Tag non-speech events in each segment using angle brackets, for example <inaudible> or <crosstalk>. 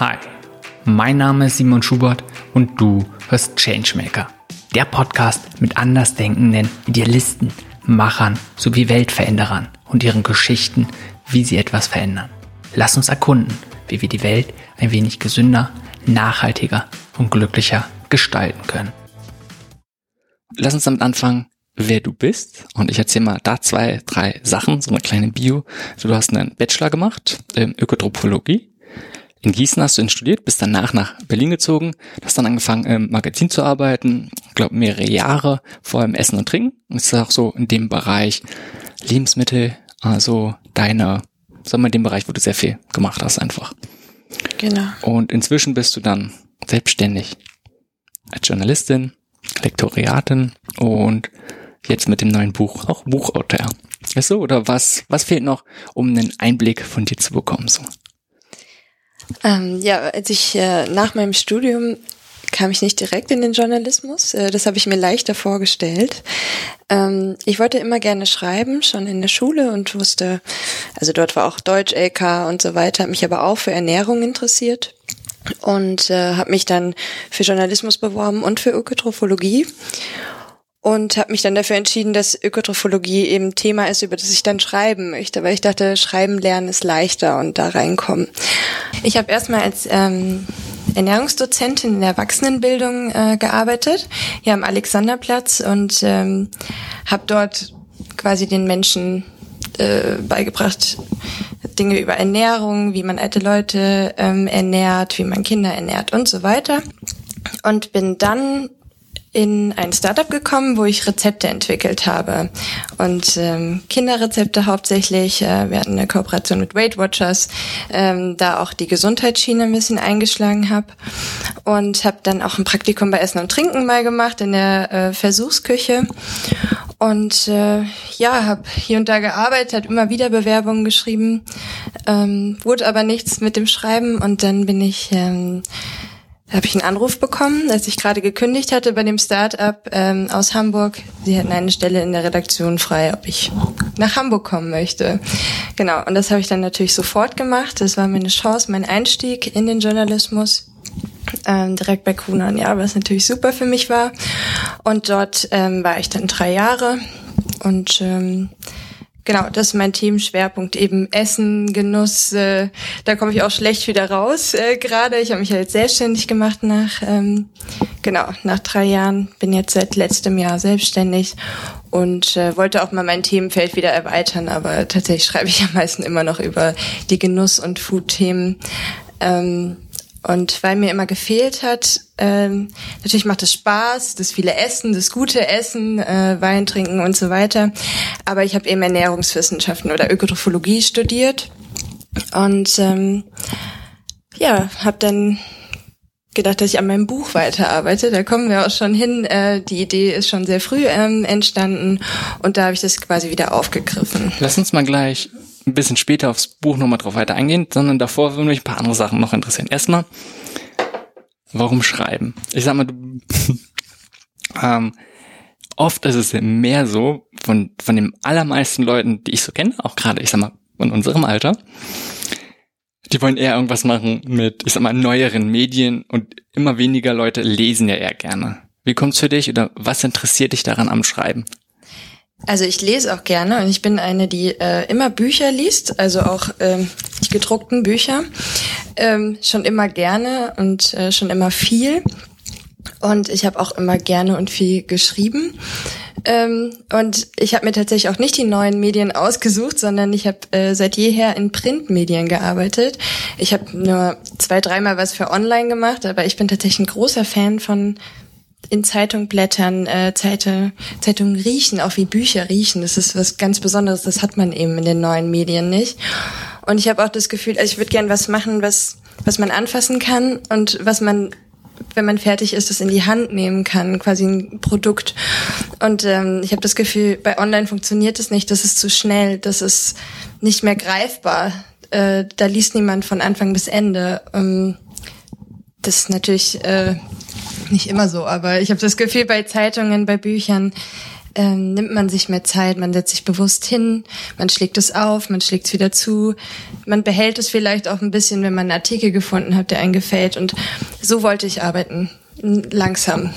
Hi, mein Name ist Simon Schubert und du hörst Changemaker. Der Podcast mit andersdenkenden Idealisten, Machern sowie Weltveränderern und ihren Geschichten, wie sie etwas verändern. Lass uns erkunden, wie wir die Welt ein wenig gesünder, nachhaltiger und glücklicher gestalten können. Lass uns damit anfangen, wer du bist. Und ich erzähle mal da zwei, drei Sachen, so eine kleine Bio. Also du hast einen Bachelor gemacht in Ökotropologie. In Gießen hast du ihn studiert, bist danach nach Berlin gezogen, hast dann angefangen im Magazin zu arbeiten, glaube mehrere Jahre, vor allem Essen und Trinken. Und es ist auch so in dem Bereich Lebensmittel, also deine, sagen wir mal, in dem Bereich, wo du sehr viel gemacht hast einfach. Genau. Und inzwischen bist du dann selbstständig als Journalistin, Lektoriatin und jetzt mit dem neuen Buch auch Buchautor. Ist so? Oder was, was fehlt noch, um einen Einblick von dir zu bekommen? So? Ähm, ja, als ich äh, nach meinem Studium kam ich nicht direkt in den Journalismus. Äh, das habe ich mir leichter vorgestellt. Ähm, ich wollte immer gerne schreiben, schon in der Schule und wusste, also dort war auch Deutsch, LK und so weiter, mich aber auch für Ernährung interessiert und äh, habe mich dann für Journalismus beworben und für Ökotrophologie und habe mich dann dafür entschieden, dass Ökotrophologie eben Thema ist, über das ich dann schreiben möchte, weil ich dachte, schreiben lernen ist leichter und da reinkommen. Ich habe erstmal als ähm, Ernährungsdozentin in der Erwachsenenbildung äh, gearbeitet, hier am Alexanderplatz und ähm, habe dort quasi den Menschen äh, beigebracht, Dinge über Ernährung, wie man alte Leute ähm, ernährt, wie man Kinder ernährt und so weiter. Und bin dann in ein Startup gekommen, wo ich Rezepte entwickelt habe. Und ähm, Kinderrezepte hauptsächlich. Äh, wir hatten eine Kooperation mit Weight Watchers, ähm, da auch die Gesundheitsschiene ein bisschen eingeschlagen habe. Und habe dann auch ein Praktikum bei Essen und Trinken mal gemacht in der äh, Versuchsküche. Und äh, ja, habe hier und da gearbeitet, immer wieder Bewerbungen geschrieben, ähm, wurde aber nichts mit dem Schreiben und dann bin ich ähm, habe ich einen Anruf bekommen, als ich gerade gekündigt hatte bei dem Start-up ähm, aus Hamburg. Sie hatten eine Stelle in der Redaktion frei, ob ich nach Hamburg kommen möchte. Genau, und das habe ich dann natürlich sofort gemacht. Das war meine Chance, mein Einstieg in den Journalismus. Ähm, direkt bei Kunan, ja, was natürlich super für mich war. Und dort ähm, war ich dann drei Jahre und ähm, Genau, das ist mein Themenschwerpunkt, eben Essen, Genuss. Äh, da komme ich auch schlecht wieder raus äh, gerade. Ich habe mich jetzt selbstständig gemacht nach, ähm, genau, nach drei Jahren. Bin jetzt seit letztem Jahr selbstständig und äh, wollte auch mal mein Themenfeld wieder erweitern, aber tatsächlich schreibe ich am meisten immer noch über die Genuss- und Food-Themen. Ähm, und weil mir immer gefehlt hat, ähm, natürlich macht es Spaß, das viele Essen, das gute Essen, äh, Wein trinken und so weiter. Aber ich habe eben Ernährungswissenschaften oder Ökotrophologie studiert und ähm, ja, habe dann gedacht, dass ich an meinem Buch weiterarbeite. Da kommen wir auch schon hin. Äh, die Idee ist schon sehr früh ähm, entstanden und da habe ich das quasi wieder aufgegriffen. Lass uns mal gleich ein bisschen später aufs Buch nochmal drauf weiter eingehen, sondern davor würden mich ein paar andere Sachen noch interessieren. Erstmal, warum schreiben? Ich sag mal, du, <laughs> ähm, oft ist es mehr so, von, von den allermeisten Leuten, die ich so kenne, auch gerade, ich sag mal, in unserem Alter, die wollen eher irgendwas machen mit, ich sag mal, neueren Medien und immer weniger Leute lesen ja eher gerne. Wie kommt's für dich oder was interessiert dich daran am Schreiben? Also ich lese auch gerne und ich bin eine, die äh, immer Bücher liest, also auch ähm, die gedruckten Bücher, ähm, schon immer gerne und äh, schon immer viel. Und ich habe auch immer gerne und viel geschrieben. Ähm, und ich habe mir tatsächlich auch nicht die neuen Medien ausgesucht, sondern ich habe äh, seit jeher in Printmedien gearbeitet. Ich habe nur zwei, dreimal was für online gemacht, aber ich bin tatsächlich ein großer Fan von in Zeitung blättern, äh, Zeitung, Zeitungen riechen, auch wie Bücher riechen. Das ist was ganz Besonderes, das hat man eben in den neuen Medien nicht. Und ich habe auch das Gefühl, also ich würde gern was machen, was, was man anfassen kann und was man wenn man fertig ist, das in die Hand nehmen kann, quasi ein Produkt. Und ähm, ich habe das Gefühl, bei Online funktioniert es nicht, das ist zu schnell, das ist nicht mehr greifbar. Äh, da liest niemand von Anfang bis Ende. Ähm, das ist natürlich äh, nicht immer so, aber ich habe das Gefühl, bei Zeitungen, bei Büchern, ähm, nimmt man sich mehr Zeit, man setzt sich bewusst hin, man schlägt es auf, man schlägt es wieder zu, man behält es vielleicht auch ein bisschen, wenn man einen Artikel gefunden hat, der einen gefällt. Und so wollte ich arbeiten. Langsam.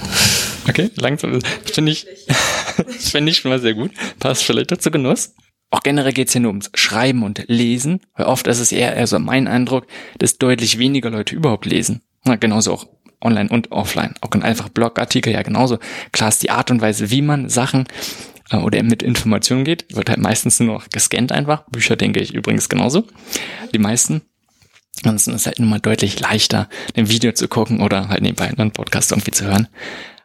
Okay, langsam. Finde ich, <laughs> finde ich schon mal sehr gut. Passt vielleicht dazu Genuss. Auch generell geht es hier nur ums Schreiben und Lesen, weil oft ist es eher, eher so mein Eindruck, dass deutlich weniger Leute überhaupt lesen. Na, genauso auch online und offline. Auch ein einfach Blogartikel ja genauso. Klar ist die Art und Weise, wie man Sachen äh, oder mit Informationen geht, wird halt meistens nur noch gescannt einfach. Bücher denke ich übrigens genauso. Die meisten. Ansonsten ist es halt nun mal deutlich leichter, ein Video zu gucken oder halt nebenbei einen Podcast irgendwie zu hören.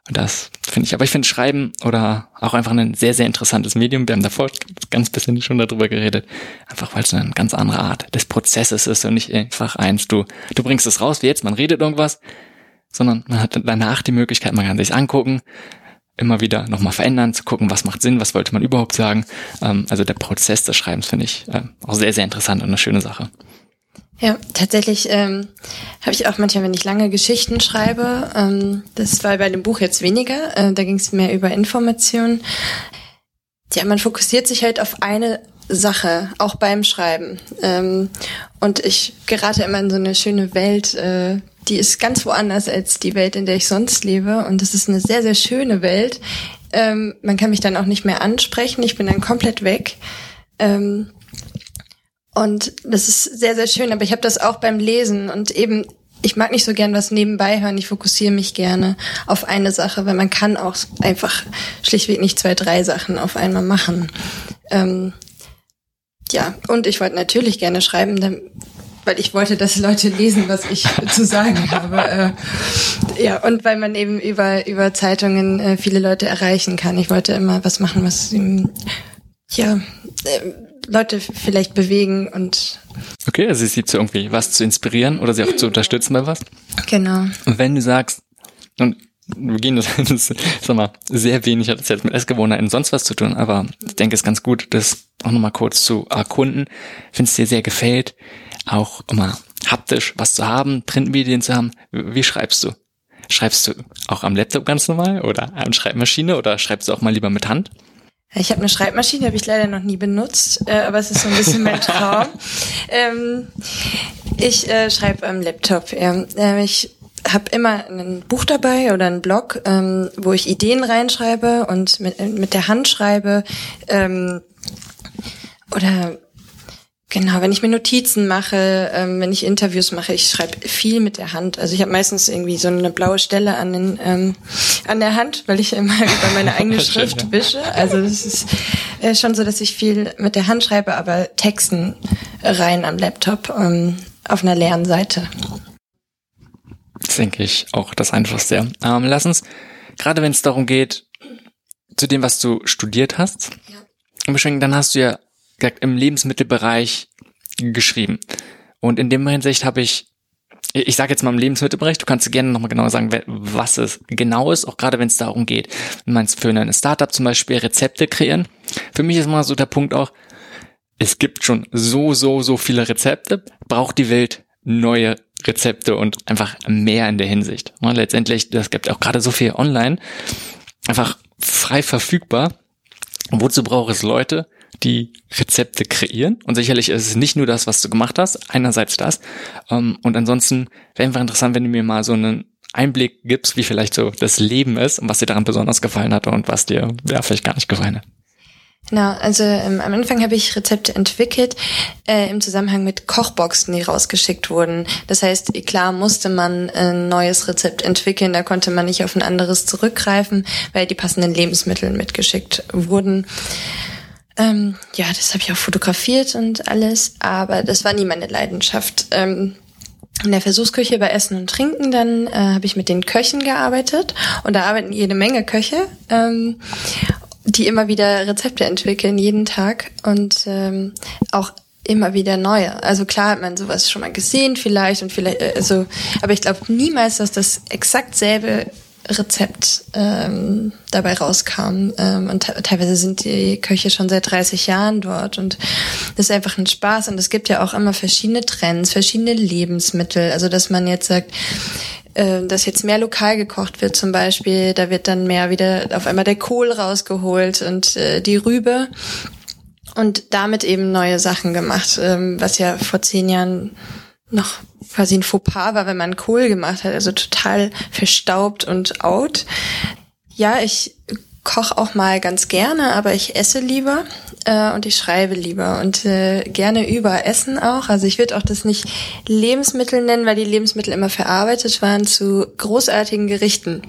Und das finde ich, aber ich finde Schreiben oder auch einfach ein sehr, sehr interessantes Medium. Wir haben davor ganz bisschen schon darüber geredet. Einfach weil es eine ganz andere Art des Prozesses ist und nicht einfach eins, du, du bringst es raus, wie jetzt, man redet irgendwas, sondern man hat danach die Möglichkeit, man kann sich angucken, immer wieder nochmal verändern, zu gucken, was macht Sinn, was wollte man überhaupt sagen. Ähm, also der Prozess des Schreibens finde ich äh, auch sehr, sehr interessant und eine schöne Sache. Ja, tatsächlich ähm, habe ich auch manchmal, wenn ich lange Geschichten schreibe, ähm, das war bei dem Buch jetzt weniger, äh, da ging es mehr über Informationen. Ja, man fokussiert sich halt auf eine Sache, auch beim Schreiben. Ähm, und ich gerate immer in so eine schöne Welt, äh, die ist ganz woanders als die Welt, in der ich sonst lebe. Und es ist eine sehr, sehr schöne Welt. Ähm, man kann mich dann auch nicht mehr ansprechen. Ich bin dann komplett weg. Ähm, und das ist sehr, sehr schön. Aber ich habe das auch beim Lesen und eben, ich mag nicht so gern was nebenbei hören. Ich fokussiere mich gerne auf eine Sache, weil man kann auch einfach schlichtweg nicht zwei, drei Sachen auf einmal machen. Ähm, ja, und ich wollte natürlich gerne schreiben, weil ich wollte, dass Leute lesen, was ich <laughs> zu sagen habe. Äh, ja, und weil man eben über, über Zeitungen äh, viele Leute erreichen kann. Ich wollte immer was machen, was ja, äh, Leute vielleicht bewegen und. Okay, also sie zu irgendwie was zu inspirieren oder sie auch zu unterstützen bei was. Genau. Und wenn du sagst, und wir gehen das, <laughs> das sag mal, sehr wenig hat das jetzt mit Essgewohnheiten sonst was zu tun, aber ich denke, es ist ganz gut, das auch nochmal kurz zu erkunden. Wenn es dir sehr gefällt, auch immer haptisch was zu haben, Printmedien zu haben. Wie schreibst du? Schreibst du auch am Laptop ganz normal oder an Schreibmaschine oder schreibst du auch mal lieber mit Hand? Ich habe eine Schreibmaschine, habe ich leider noch nie benutzt, äh, aber es ist so ein bisschen mein <laughs> Traum. ähm, ich äh, schreibe am Laptop. Ja. Äh, ich habe immer ein Buch dabei oder einen Blog, ähm, wo ich Ideen reinschreibe und mit, mit der Hand schreibe. Ähm, oder Genau, wenn ich mir Notizen mache, ähm, wenn ich Interviews mache, ich schreibe viel mit der Hand. Also ich habe meistens irgendwie so eine blaue Stelle an, den, ähm, an der Hand, weil ich immer <laughs> über meine eigene Schrift wische. Also das ist äh, schon so, dass ich viel mit der Hand schreibe, aber Texten rein am Laptop ähm, auf einer leeren Seite. Das denke ich auch das Einfachste. Ähm, lass uns, gerade wenn es darum geht, zu dem, was du studiert hast, ja. dann hast du ja im Lebensmittelbereich geschrieben. Und in dem Hinsicht habe ich, ich sage jetzt mal im Lebensmittelbereich, du kannst gerne nochmal genauer sagen, was es genau ist, auch gerade wenn es darum geht. Wenn man für ein Startup zum Beispiel Rezepte kreieren. Für mich ist mal so der Punkt auch, es gibt schon so, so, so viele Rezepte, braucht die Welt neue Rezepte und einfach mehr in der Hinsicht. Und letztendlich, das gibt auch gerade so viel online, einfach frei verfügbar. wozu braucht es Leute, die Rezepte kreieren. Und sicherlich ist es nicht nur das, was du gemacht hast, einerseits das. Ähm, und ansonsten wäre einfach interessant, wenn du mir mal so einen Einblick gibst, wie vielleicht so das Leben ist und was dir daran besonders gefallen hat und was dir ja vielleicht gar nicht gefallen hat. Genau, also ähm, am Anfang habe ich Rezepte entwickelt äh, im Zusammenhang mit Kochboxen, die rausgeschickt wurden. Das heißt, klar musste man ein neues Rezept entwickeln, da konnte man nicht auf ein anderes zurückgreifen, weil die passenden Lebensmittel mitgeschickt wurden. Ähm, ja, das habe ich auch fotografiert und alles, aber das war nie meine Leidenschaft. Ähm, in der Versuchsküche bei Essen und Trinken, dann äh, habe ich mit den Köchen gearbeitet und da arbeiten jede Menge Köche, ähm, die immer wieder Rezepte entwickeln, jeden Tag und ähm, auch immer wieder neue. Also klar hat man sowas schon mal gesehen vielleicht und vielleicht, also, aber ich glaube niemals, dass das exakt selbe Rezept ähm, dabei rauskam. Ähm, und teilweise sind die Köche schon seit 30 Jahren dort. Und das ist einfach ein Spaß. Und es gibt ja auch immer verschiedene Trends, verschiedene Lebensmittel. Also dass man jetzt sagt, äh, dass jetzt mehr lokal gekocht wird zum Beispiel. Da wird dann mehr wieder auf einmal der Kohl rausgeholt und äh, die Rübe und damit eben neue Sachen gemacht, ähm, was ja vor zehn Jahren noch quasi ein Fauxpas war, wenn man Kohl gemacht hat, also total verstaubt und out. Ja, ich koche auch mal ganz gerne, aber ich esse lieber äh, und ich schreibe lieber und äh, gerne über Essen auch. Also ich würde auch das nicht Lebensmittel nennen, weil die Lebensmittel immer verarbeitet waren zu großartigen Gerichten.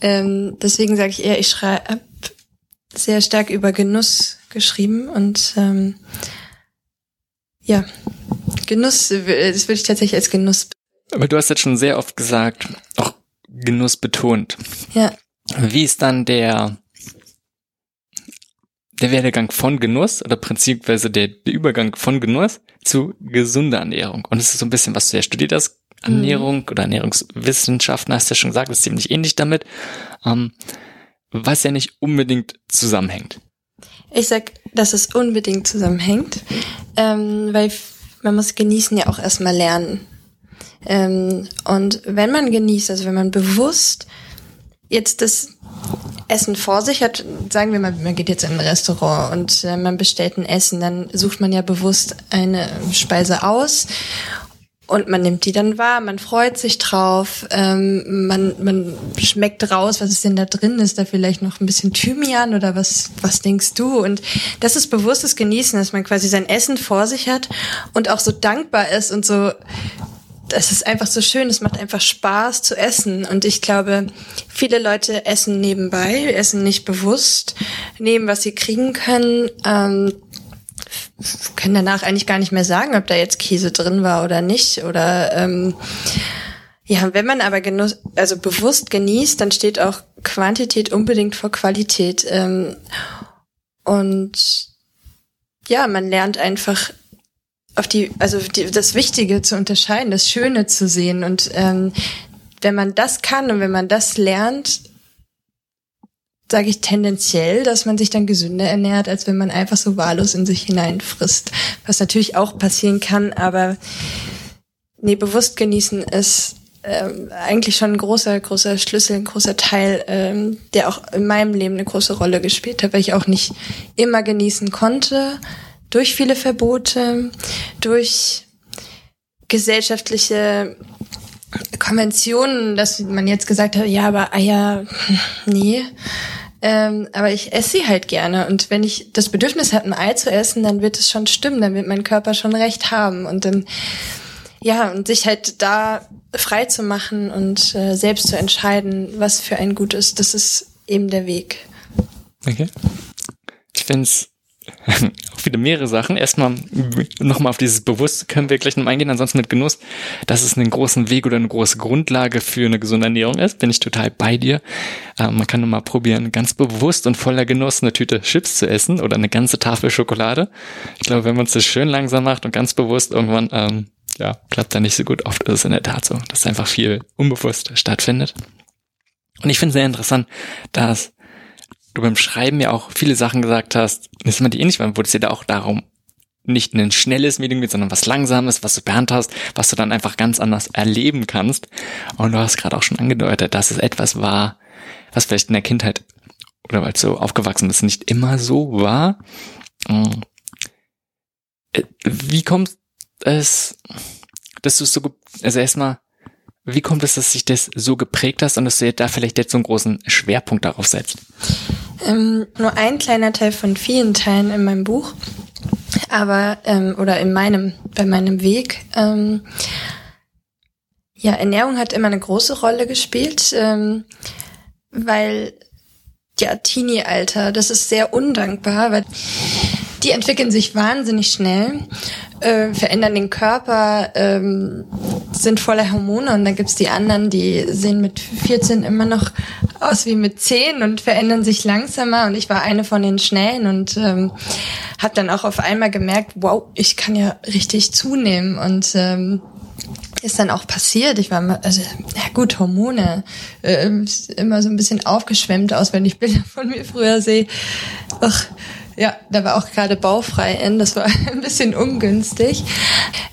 Ähm, deswegen sage ich eher, ich schreibe sehr stark über Genuss geschrieben und ähm, ja, Genuss, das würde ich tatsächlich als Genuss. Aber du hast jetzt schon sehr oft gesagt, auch Genuss betont. Ja. Wie ist dann der, der Werdegang von Genuss oder prinzipweise der, der Übergang von Genuss zu gesunder Ernährung? Und es ist so ein bisschen, was du ja studiert hast, Ernährung mhm. oder Ernährungswissenschaften, hast du ja schon gesagt, ist ziemlich ähnlich damit, ähm, was ja nicht unbedingt zusammenhängt. Ich sag, dass es unbedingt zusammenhängt, ähm, weil man muss genießen ja auch erstmal lernen. Ähm, und wenn man genießt, also wenn man bewusst jetzt das Essen vor sich hat, sagen wir mal, man geht jetzt in ein Restaurant und äh, man bestellt ein Essen, dann sucht man ja bewusst eine Speise aus und man nimmt die dann wahr, man freut sich drauf, ähm, man, man schmeckt raus, was ist denn da drin, ist da vielleicht noch ein bisschen Thymian oder was, was denkst du? Und das ist bewusstes Genießen, dass man quasi sein Essen vor sich hat und auch so dankbar ist und so das ist einfach so schön, es macht einfach Spaß zu essen. Und ich glaube, viele Leute essen nebenbei, essen nicht bewusst, nehmen, was sie kriegen können. Ähm, können danach eigentlich gar nicht mehr sagen, ob da jetzt Käse drin war oder nicht. Oder ähm, ja, wenn man aber genuss, also bewusst genießt, dann steht auch Quantität unbedingt vor Qualität. Ähm, und ja, man lernt einfach auf die, also die, das Wichtige zu unterscheiden, das Schöne zu sehen. Und ähm, wenn man das kann und wenn man das lernt, sage ich tendenziell, dass man sich dann gesünder ernährt, als wenn man einfach so wahllos in sich hineinfrisst. Was natürlich auch passieren kann, aber nee, bewusst genießen ist ähm, eigentlich schon ein großer, großer Schlüssel, ein großer Teil, ähm, der auch in meinem Leben eine große Rolle gespielt hat, weil ich auch nicht immer genießen konnte, durch viele Verbote, durch gesellschaftliche Konventionen, dass man jetzt gesagt hat, ja, aber Eier, <laughs> nee. Ähm, aber ich esse sie halt gerne. Und wenn ich das Bedürfnis habe, ein Ei zu essen, dann wird es schon stimmen, dann wird mein Körper schon recht haben. Und dann, ja, und sich halt da frei zu machen und äh, selbst zu entscheiden, was für ein gut ist, das ist eben der Weg. Okay. Ich finde es <laughs> auch wieder mehrere Sachen. Erstmal nochmal auf dieses Bewusste können wir gleich noch eingehen, ansonsten mit Genuss, dass es einen großen Weg oder eine große Grundlage für eine gesunde Ernährung ist, bin ich total bei dir. Ähm, man kann nur mal probieren, ganz bewusst und voller Genuss eine Tüte Chips zu essen oder eine ganze Tafel Schokolade. Ich glaube, wenn man es schön langsam macht und ganz bewusst irgendwann, ähm, ja, klappt da nicht so gut. Oft ist es in der Tat so, dass einfach viel unbewusst stattfindet. Und ich finde sehr interessant, dass du beim Schreiben ja auch viele Sachen gesagt hast, das immer die ähnlich waren, wo es dir da auch darum nicht ein schnelles Medium geht, sondern was langsames, was du behandelt hast, was du dann einfach ganz anders erleben kannst. Und du hast gerade auch schon angedeutet, dass es etwas war, was vielleicht in der Kindheit oder weil es so aufgewachsen ist, nicht immer so war. Hm. Äh, wie kommt es, dass du es so, also erstmal, wie kommt es, dass sich das so geprägt hast und dass du da vielleicht jetzt so einen großen Schwerpunkt darauf setzt? Ähm, nur ein kleiner Teil von vielen Teilen in meinem Buch, aber ähm, oder in meinem bei meinem Weg. Ähm, ja, Ernährung hat immer eine große Rolle gespielt, ähm, weil ja Teenie-Alter, das ist sehr undankbar, weil die entwickeln sich wahnsinnig schnell, äh, verändern den Körper, ähm, sind voller Hormone und dann gibt's die anderen, die sehen mit 14 immer noch aus wie mit 10 und verändern sich langsamer und ich war eine von den Schnellen und ähm, habe dann auch auf einmal gemerkt, wow, ich kann ja richtig zunehmen und ähm, ist dann auch passiert. Ich war mal, also, ja gut, Hormone, äh, immer so ein bisschen aufgeschwemmt aus, wenn ich Bilder von mir früher sehe. Ach, ja, da war auch gerade baufrei in, das war <laughs> ein bisschen ungünstig.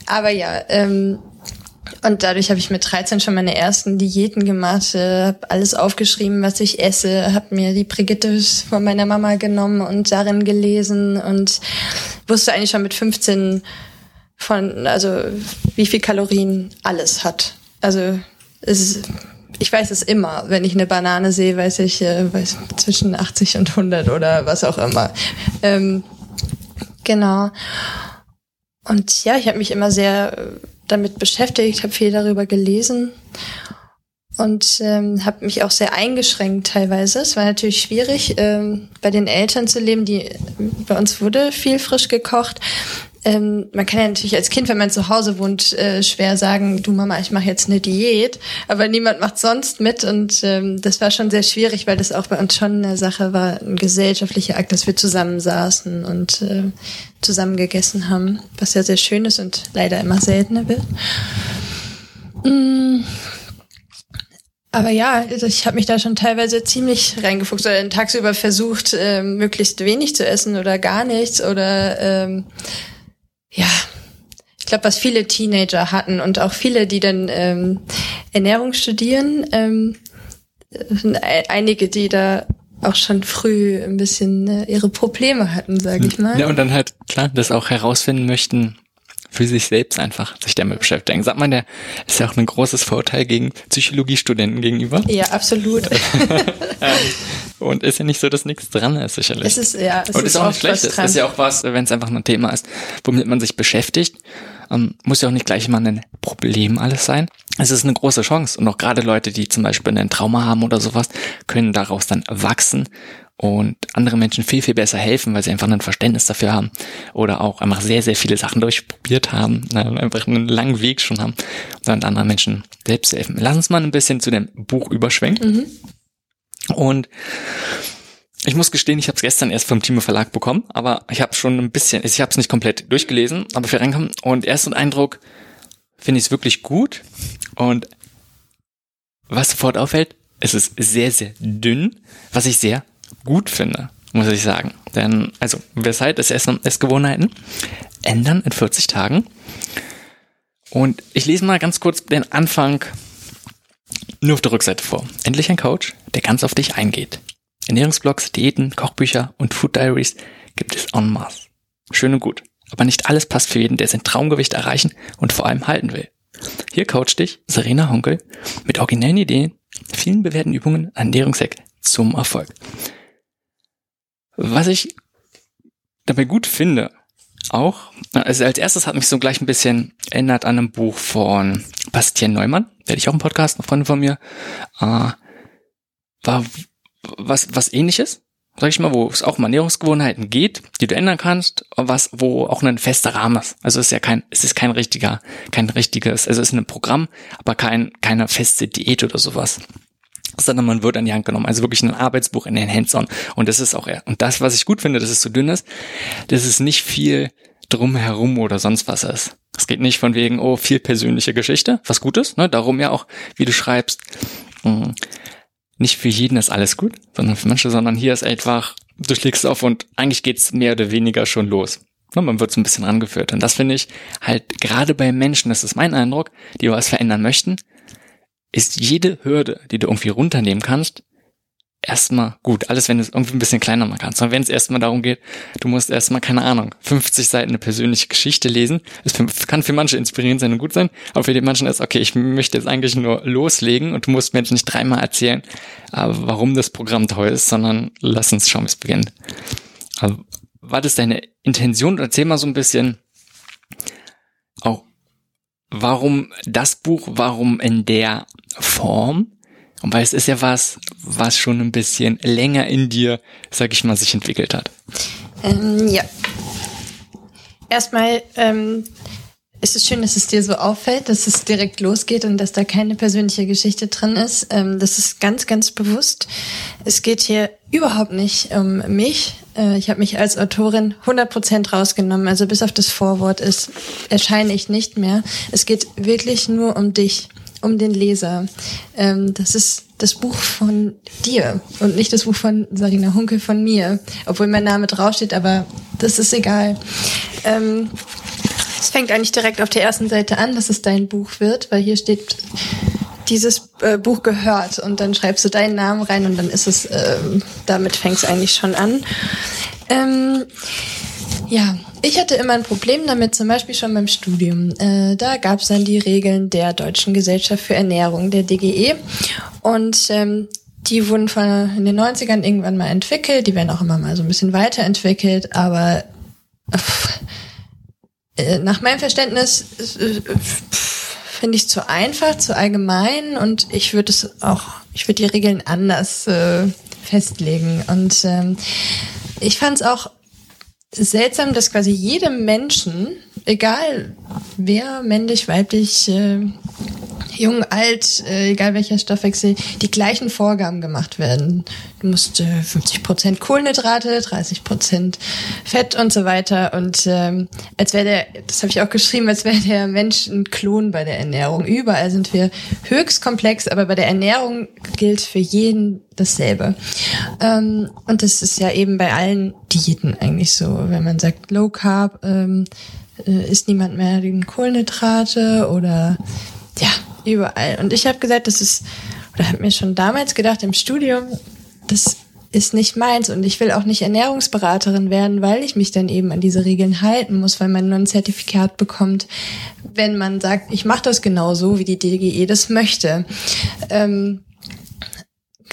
Aber ja, ähm, Und dadurch habe ich mit 13 schon meine ersten Diäten gemacht, äh, habe alles aufgeschrieben, was ich esse, habe mir die Brigitte von meiner Mama genommen und darin gelesen und wusste eigentlich schon mit 15 von, also wie viel Kalorien alles hat. Also es ist, ich weiß es immer. Wenn ich eine Banane sehe, weiß ich äh, weiß, zwischen 80 und 100 oder was auch immer. Ähm, genau. Und ja, ich habe mich immer sehr äh, damit beschäftigt, habe viel darüber gelesen und ähm, habe mich auch sehr eingeschränkt teilweise. Es war natürlich schwierig, ähm, bei den Eltern zu leben. Die bei uns wurde viel frisch gekocht, ähm, man kann ja natürlich als Kind, wenn man zu Hause wohnt, äh, schwer sagen, du Mama, ich mache jetzt eine Diät, aber niemand macht sonst mit und ähm, das war schon sehr schwierig, weil das auch bei uns schon eine Sache war, ein gesellschaftlicher Akt, dass wir zusammensaßen und äh, zusammen gegessen haben, was ja sehr schön ist und leider immer seltener wird. Mm. Aber ja, also ich habe mich da schon teilweise ziemlich reingefuchst oder tagsüber versucht, äh, möglichst wenig zu essen oder gar nichts oder ähm, ja, ich glaube, was viele Teenager hatten und auch viele, die dann ähm, Ernährung studieren, ähm, sind einige, die da auch schon früh ein bisschen äh, ihre Probleme hatten, sage ich mal. Ja, und dann halt klar, das auch herausfinden möchten, für sich selbst einfach sich damit beschäftigen. Sagt man, der ist ja auch ein großes Vorteil gegen Psychologiestudenten gegenüber. Ja, absolut. <laughs> Ähm, und ist ja nicht so, dass nichts dran ist, sicherlich. Es ist, ja, es und ist, ist auch nicht schlecht. Es ist ja auch was, wenn es einfach ein Thema ist, womit man sich beschäftigt. Ähm, muss ja auch nicht gleich immer ein Problem alles sein. Es ist eine große Chance. Und auch gerade Leute, die zum Beispiel ein Trauma haben oder sowas, können daraus dann wachsen und andere Menschen viel, viel besser helfen, weil sie einfach ein Verständnis dafür haben oder auch einfach sehr, sehr viele Sachen durchprobiert haben, ne, einfach einen langen Weg schon haben und dann anderen Menschen selbst helfen. Lass uns mal ein bisschen zu dem Buch überschwenken. Mhm. Und ich muss gestehen, ich habe es gestern erst vom Timo Verlag bekommen, aber ich habe schon ein bisschen, ich habe es nicht komplett durchgelesen, aber für reinkommen und ersten Eindruck finde ich es wirklich gut und was sofort auffällt, es ist sehr, sehr dünn, was ich sehr gut finde, muss ich sagen. Denn, also, weshalb das Essen Essgewohnheiten ändern in 40 Tagen. Und ich lese mal ganz kurz den Anfang nur auf der Rückseite vor. Endlich ein Coach, der ganz auf dich eingeht. Ernährungsblogs, Diäten, Kochbücher und Food Diaries gibt es en masse. Schön und gut. Aber nicht alles passt für jeden, der sein Traumgewicht erreichen und vor allem halten will. Hier coacht dich Serena Honkel mit originellen Ideen, vielen bewährten Übungen, Ernährungshack zum Erfolg. Was ich dabei gut finde, auch, also als erstes hat mich so gleich ein bisschen erinnert an ein Buch von Bastien Neumann, werde ich auch im Podcast, eine Freundin von mir, äh, war was, was ähnliches, sag ich mal, wo es auch um Ernährungsgewohnheiten geht, die du ändern kannst, was, wo auch ein fester Rahmen ist. Also es ist ja kein, es ist kein richtiger, kein richtiges, also es ist ein Programm, aber kein, keine feste Diät oder sowas sondern man wird an die Hand genommen. Also wirklich ein Arbeitsbuch in den Hands-on. Und das ist auch er. Und das, was ich gut finde, dass es so dünn ist, dass es nicht viel drumherum oder sonst was ist. Es geht nicht von wegen, oh, viel persönliche Geschichte, was gut ist, ne? Darum ja auch, wie du schreibst, mh, hm, nicht für jeden ist alles gut, sondern für manche, sondern hier ist einfach, du schlägst auf und eigentlich geht's mehr oder weniger schon los. Ne? Man wird so ein bisschen rangeführt. Und das finde ich halt gerade bei Menschen, das ist mein Eindruck, die was verändern möchten, ist jede Hürde, die du irgendwie runternehmen kannst, erstmal gut. Alles, wenn du es irgendwie ein bisschen kleiner machen kannst. Und wenn es erstmal darum geht, du musst erstmal, keine Ahnung, 50 Seiten eine persönliche Geschichte lesen. Es kann für manche inspirierend sein und gut sein, aber für die manchen ist, okay, ich möchte jetzt eigentlich nur loslegen und du musst mir jetzt nicht dreimal erzählen, warum das Programm toll ist, sondern lass uns schauen, wie es beginnt. Also, was ist deine Intention? Erzähl mal so ein bisschen warum das Buch, warum in der Form. Und weil es ist ja was, was schon ein bisschen länger in dir, sag ich mal, sich entwickelt hat. Ähm, ja. Erstmal ähm, ist es schön, dass es dir so auffällt, dass es direkt losgeht und dass da keine persönliche Geschichte drin ist. Ähm, das ist ganz, ganz bewusst. Es geht hier überhaupt nicht um mich. Äh, ich habe mich als Autorin 100% rausgenommen. Also bis auf das Vorwort ist, erscheine ich nicht mehr. Es geht wirklich nur um dich um den Leser. Ähm, das ist das Buch von dir und nicht das Buch von Sarina Hunke von mir, obwohl mein Name draufsteht, aber das ist egal. Es fängt eigentlich direkt auf der ersten Seite an, dass es dein Buch wird, weil hier steht, dieses äh, Buch gehört und dann schreibst du deinen Namen rein und dann ist es, äh, damit fängt es eigentlich schon an. Ähm, ja, ich hatte immer ein Problem damit, zum Beispiel schon beim Studium. Äh, da gab es dann die Regeln der Deutschen Gesellschaft für Ernährung, der DGE. Und ähm, die wurden von in den 90ern irgendwann mal entwickelt. Die werden auch immer mal so ein bisschen weiterentwickelt, aber nach meinem Verständnis äh, finde ich zu einfach, zu allgemein und ich würde es auch, ich würde die Regeln anders äh, festlegen. Und ähm, ich fand es auch seltsam, dass quasi jedem Menschen, egal wer, männlich, weiblich, äh, jung, alt, äh, egal welcher Stoffwechsel, die gleichen Vorgaben gemacht werden. Du musst äh, 50 Prozent Kohlenhydrate, 30 Prozent Fett und so weiter. Und ähm, als wäre der, das habe ich auch geschrieben, als wäre der Mensch ein Klon bei der Ernährung. Überall sind wir höchst komplex, aber bei der Ernährung gilt für jeden dasselbe. Ähm, und das ist ja eben bei allen Diäten eigentlich so. Wenn man sagt Low Carb, ähm, äh, isst niemand mehr den Kohlenhydrate oder ja, überall. Und ich habe gesagt, das ist, oder habe mir schon damals gedacht im Studium, das ist nicht meins und ich will auch nicht Ernährungsberaterin werden, weil ich mich dann eben an diese Regeln halten muss, weil man nur ein Zertifikat bekommt, wenn man sagt, ich mache das genauso, wie die DGE das möchte. Ähm,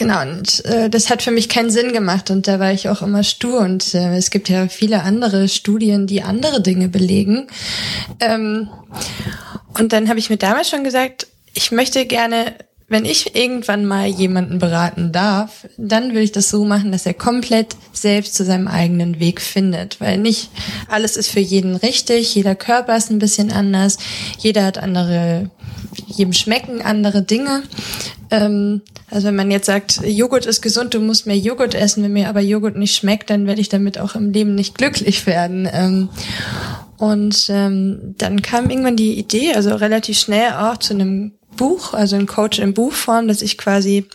Genau, und äh, das hat für mich keinen Sinn gemacht und da war ich auch immer stur und äh, es gibt ja viele andere Studien, die andere Dinge belegen. Ähm, und dann habe ich mir damals schon gesagt, ich möchte gerne, wenn ich irgendwann mal jemanden beraten darf, dann will ich das so machen, dass er komplett selbst zu seinem eigenen Weg findet. Weil nicht alles ist für jeden richtig, jeder Körper ist ein bisschen anders, jeder hat andere, jedem schmecken andere Dinge. Ähm, also wenn man jetzt sagt, Joghurt ist gesund, du musst mehr Joghurt essen, wenn mir aber Joghurt nicht schmeckt, dann werde ich damit auch im Leben nicht glücklich werden. Ähm, und ähm, dann kam irgendwann die Idee, also relativ schnell auch zu einem Buch, also ein Coach in Buchform, dass ich quasi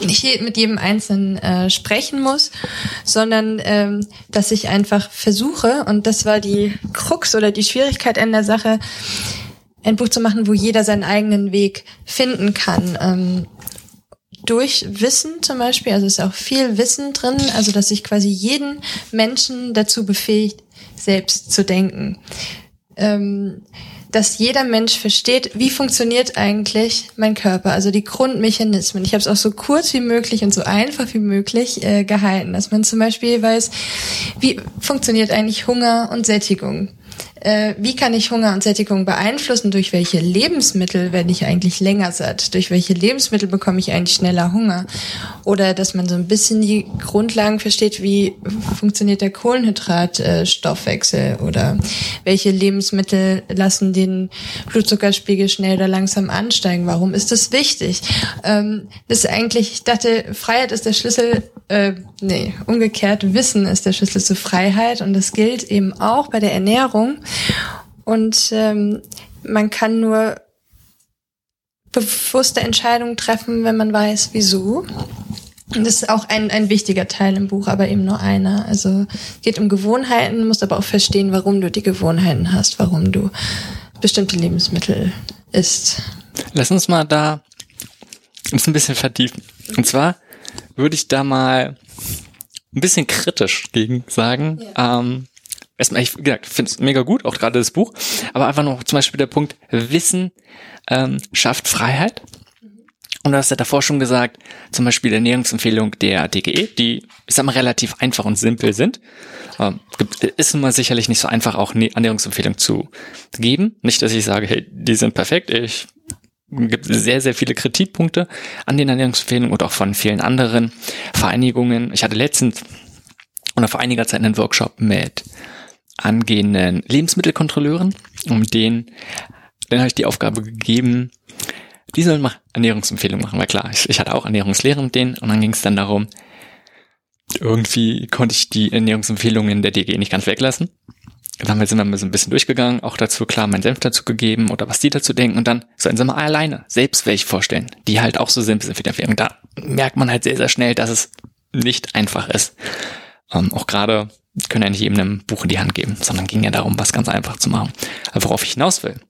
nicht mit jedem Einzelnen äh, sprechen muss, sondern ähm, dass ich einfach versuche, und das war die Krux oder die Schwierigkeit an der Sache, ein Buch zu machen, wo jeder seinen eigenen Weg finden kann. Ähm, durch Wissen zum Beispiel, also ist auch viel Wissen drin, also dass sich quasi jeden Menschen dazu befähigt, selbst zu denken. Ähm, dass jeder Mensch versteht, wie funktioniert eigentlich mein Körper, also die Grundmechanismen. Ich habe es auch so kurz wie möglich und so einfach wie möglich äh, gehalten, dass man zum Beispiel weiß, wie funktioniert eigentlich Hunger und Sättigung äh, wie kann ich Hunger und Sättigung beeinflussen? Durch welche Lebensmittel werde ich eigentlich länger satt? Durch welche Lebensmittel bekomme ich eigentlich schneller Hunger? Oder dass man so ein bisschen die Grundlagen versteht, wie funktioniert der Kohlenhydratstoffwechsel oder welche Lebensmittel lassen den Blutzuckerspiegel schnell oder langsam ansteigen? Warum ist das wichtig? Ähm, das ist eigentlich, ich dachte, Freiheit ist der Schlüssel, äh, nee, umgekehrt, Wissen ist der Schlüssel zur Freiheit und das gilt eben auch bei der Ernährung. Und ähm, man kann nur bewusste Entscheidungen treffen, wenn man weiß, wieso. Und das ist auch ein, ein wichtiger Teil im Buch, aber eben nur einer. Also geht um Gewohnheiten, musst aber auch verstehen, warum du die Gewohnheiten hast, warum du bestimmte Lebensmittel isst. Lass uns mal da uns ein bisschen vertiefen. Und zwar würde ich da mal ein bisschen kritisch gegen sagen. Ja. Ähm, erstmal, ich finde es mega gut, auch gerade das Buch, aber einfach noch zum Beispiel der Punkt, Wissen ähm, schafft Freiheit. Und du hast ja davor schon gesagt, zum Beispiel Ernährungsempfehlung der DGE, die, ich sag mal, relativ einfach und simpel sind. Ähm, ist nun mal sicherlich nicht so einfach, auch eine Ernährungsempfehlung zu geben. Nicht, dass ich sage, hey, die sind perfekt. Ich gibt sehr, sehr viele Kritikpunkte an den Ernährungsempfehlungen und auch von vielen anderen Vereinigungen. Ich hatte letztens oder vor einiger Zeit einen Workshop mit angehenden Lebensmittelkontrolleuren, um den, dann habe ich die Aufgabe gegeben, die sollen mal Ernährungsempfehlungen machen, weil klar, ich, ich hatte auch Ernährungslehre mit denen und dann ging es dann darum, irgendwie konnte ich die Ernährungsempfehlungen der DG nicht ganz weglassen. Dann sind wir so ein bisschen durchgegangen, auch dazu klar meinen Senf dazu gegeben oder was die dazu denken und dann sollen sie mal alleine selbst welche vorstellen, die halt auch so simpel sind wie der Empfehlung. Da merkt man halt sehr, sehr schnell, dass es nicht einfach ist. Ähm, auch gerade können ja nicht jedem ein Buch in die Hand geben, sondern ging ja darum, was ganz einfach zu machen. Aber worauf ich hinaus will,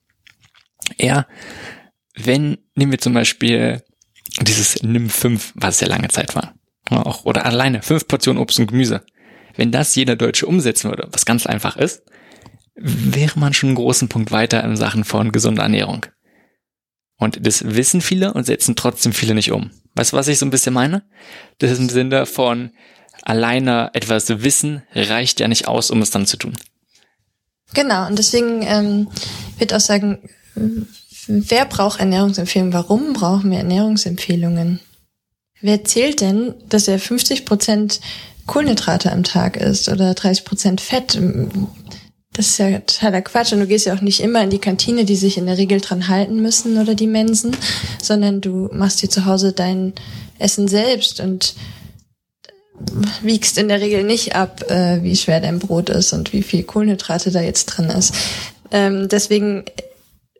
eher, wenn, nehmen wir zum Beispiel dieses Nimm 5, was ja lange Zeit war, auch, oder alleine fünf Portionen Obst und Gemüse. Wenn das jeder Deutsche umsetzen würde, was ganz einfach ist, wäre man schon einen großen Punkt weiter in Sachen von gesunder Ernährung. Und das wissen viele und setzen trotzdem viele nicht um. Weißt du, was ich so ein bisschen meine? Das ist im Sinne von alleine etwas wissen reicht ja nicht aus, um es dann zu tun. Genau, und deswegen ähm, wird auch sagen, wer braucht Ernährungsempfehlungen? Warum brauchen wir Ernährungsempfehlungen? Wer zählt denn, dass er 50 Prozent Kohlenhydrate am Tag isst oder 30 Prozent Fett? Das ist ja totaler Quatsch. Und du gehst ja auch nicht immer in die Kantine, die sich in der Regel dran halten müssen oder die Mensen, sondern du machst dir zu Hause dein Essen selbst und wiegst in der Regel nicht ab, äh, wie schwer dein Brot ist und wie viel Kohlenhydrate da jetzt drin ist. Ähm, deswegen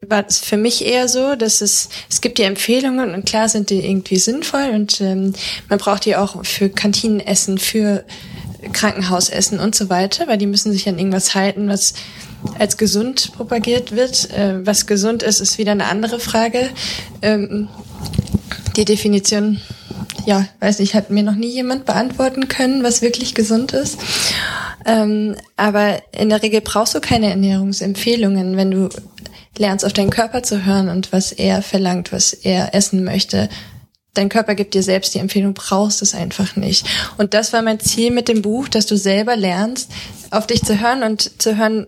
war es für mich eher so, dass es, es gibt die Empfehlungen und klar sind die irgendwie sinnvoll und ähm, man braucht die auch für Kantinenessen, für Krankenhausessen und so weiter, weil die müssen sich an irgendwas halten, was als gesund propagiert wird. Äh, was gesund ist, ist wieder eine andere Frage. Ähm, die Definition, ja, weiß nicht, hat mir noch nie jemand beantworten können, was wirklich gesund ist. Ähm, aber in der Regel brauchst du keine Ernährungsempfehlungen, wenn du lernst auf deinen Körper zu hören und was er verlangt, was er essen möchte. Dein Körper gibt dir selbst die Empfehlung, brauchst es einfach nicht. Und das war mein Ziel mit dem Buch, dass du selber lernst, auf dich zu hören und zu hören,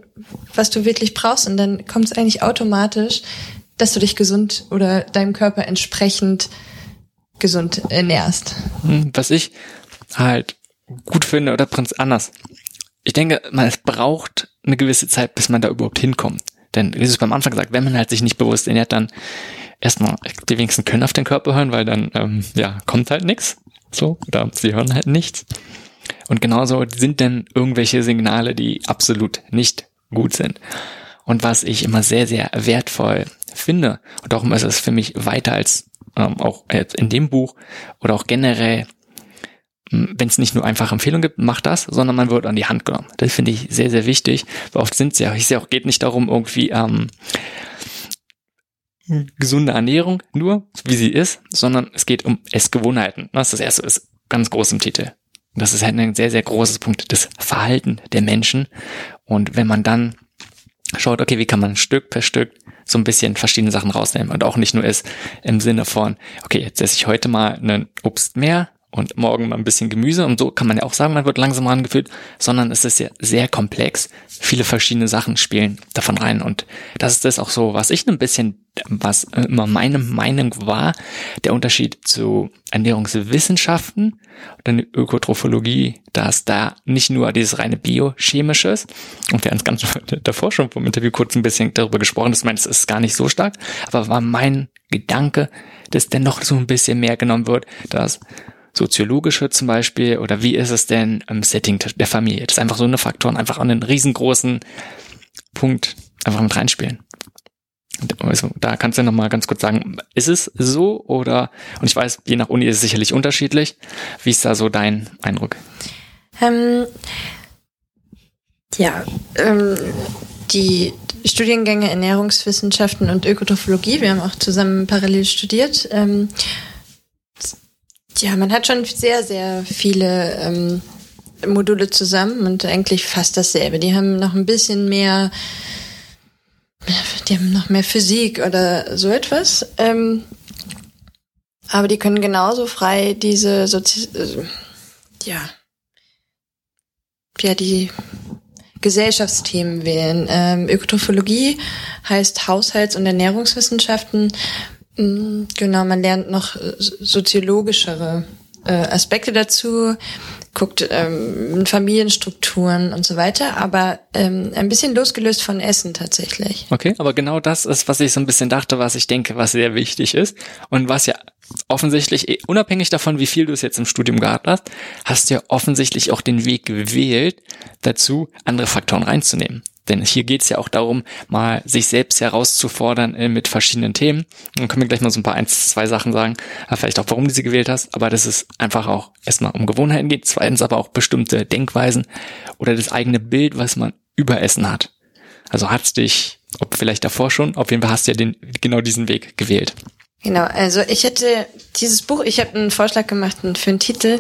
was du wirklich brauchst. Und dann kommt es eigentlich automatisch, dass du dich gesund oder deinem Körper entsprechend gesund ernährst. Hm, was ich halt gut finde oder Prinz anders. Ich denke, man es braucht eine gewisse Zeit, bis man da überhaupt hinkommt. Denn, es beim Anfang gesagt, wenn man halt sich nicht bewusst ernährt, dann erstmal die wenigsten können auf den Körper hören, weil dann, ähm, ja, kommt halt nichts. So, oder sie hören halt nichts. Und genauso sind denn irgendwelche Signale, die absolut nicht gut sind. Und was ich immer sehr, sehr wertvoll finde, und darum ist es für mich weiter als ähm, auch jetzt in dem Buch oder auch generell wenn es nicht nur einfach Empfehlungen gibt, macht das, sondern man wird an die Hand genommen. Das finde ich sehr, sehr wichtig, weil oft sind es ja, ich sehe auch, geht nicht darum, irgendwie ähm, gesunde Ernährung nur, wie sie ist, sondern es geht um Essgewohnheiten. Das ist das erste, ist ganz groß im Titel. Das ist halt ein sehr, sehr großes Punkt, das Verhalten der Menschen. Und wenn man dann schaut, okay, wie kann man Stück per Stück so ein bisschen verschiedene Sachen rausnehmen und auch nicht nur ist im Sinne von, okay, jetzt esse ich heute mal einen Obst mehr, und morgen mal ein bisschen Gemüse und so kann man ja auch sagen, man wird langsam angefühlt, sondern es ist ja sehr komplex. Viele verschiedene Sachen spielen davon rein und das ist das auch so, was ich ein bisschen, was immer meine Meinung war, der Unterschied zu Ernährungswissenschaften und der Ökotrophologie, dass da nicht nur dieses reine biochemische ist und wir haben ganz <laughs> davor schon vom Interview kurz ein bisschen darüber gesprochen, das meint, es ist gar nicht so stark, aber war mein Gedanke, dass dennoch so ein bisschen mehr genommen wird, dass soziologische zum Beispiel oder wie ist es denn im Setting der Familie? Das ist einfach so eine Faktoren, einfach einen riesengroßen Punkt einfach mit reinspielen. Also, da kannst du noch mal ganz kurz sagen, ist es so oder, und ich weiß, je nach Uni ist es sicherlich unterschiedlich. Wie ist da so dein Eindruck? Ähm, ja, ähm, die Studiengänge Ernährungswissenschaften und Ökotrophologie, wir haben auch zusammen parallel studiert, ähm, ja, man hat schon sehr, sehr viele ähm, Module zusammen und eigentlich fast dasselbe. Die haben noch ein bisschen mehr, die haben noch mehr Physik oder so etwas. Ähm, aber die können genauso frei diese Sozi äh, ja, ja, die Gesellschaftsthemen wählen. Ähm, Ökotrophologie heißt Haushalts- und Ernährungswissenschaften genau, man lernt noch äh, soziologischere äh, Aspekte dazu, guckt ähm, Familienstrukturen und so weiter, aber ähm, ein bisschen losgelöst von Essen tatsächlich. Okay, aber genau das ist, was ich so ein bisschen dachte, was ich denke, was sehr wichtig ist und was ja offensichtlich, eh, unabhängig davon, wie viel du es jetzt im Studium gehabt hast, hast du ja offensichtlich auch den Weg gewählt, dazu andere Faktoren reinzunehmen. Denn hier geht es ja auch darum, mal sich selbst herauszufordern äh, mit verschiedenen Themen. Dann können wir gleich mal so ein paar eins, zwei Sachen sagen, äh, vielleicht auch, warum du sie gewählt hast, aber dass es einfach auch erstmal um Gewohnheiten geht, zweitens aber auch bestimmte Denkweisen oder das eigene Bild, was man über Essen hat. Also hat's dich, ob vielleicht davor schon, auf jeden Fall hast du ja den, genau diesen Weg gewählt. Genau, also ich hätte dieses Buch, ich habe einen Vorschlag gemacht für einen Titel,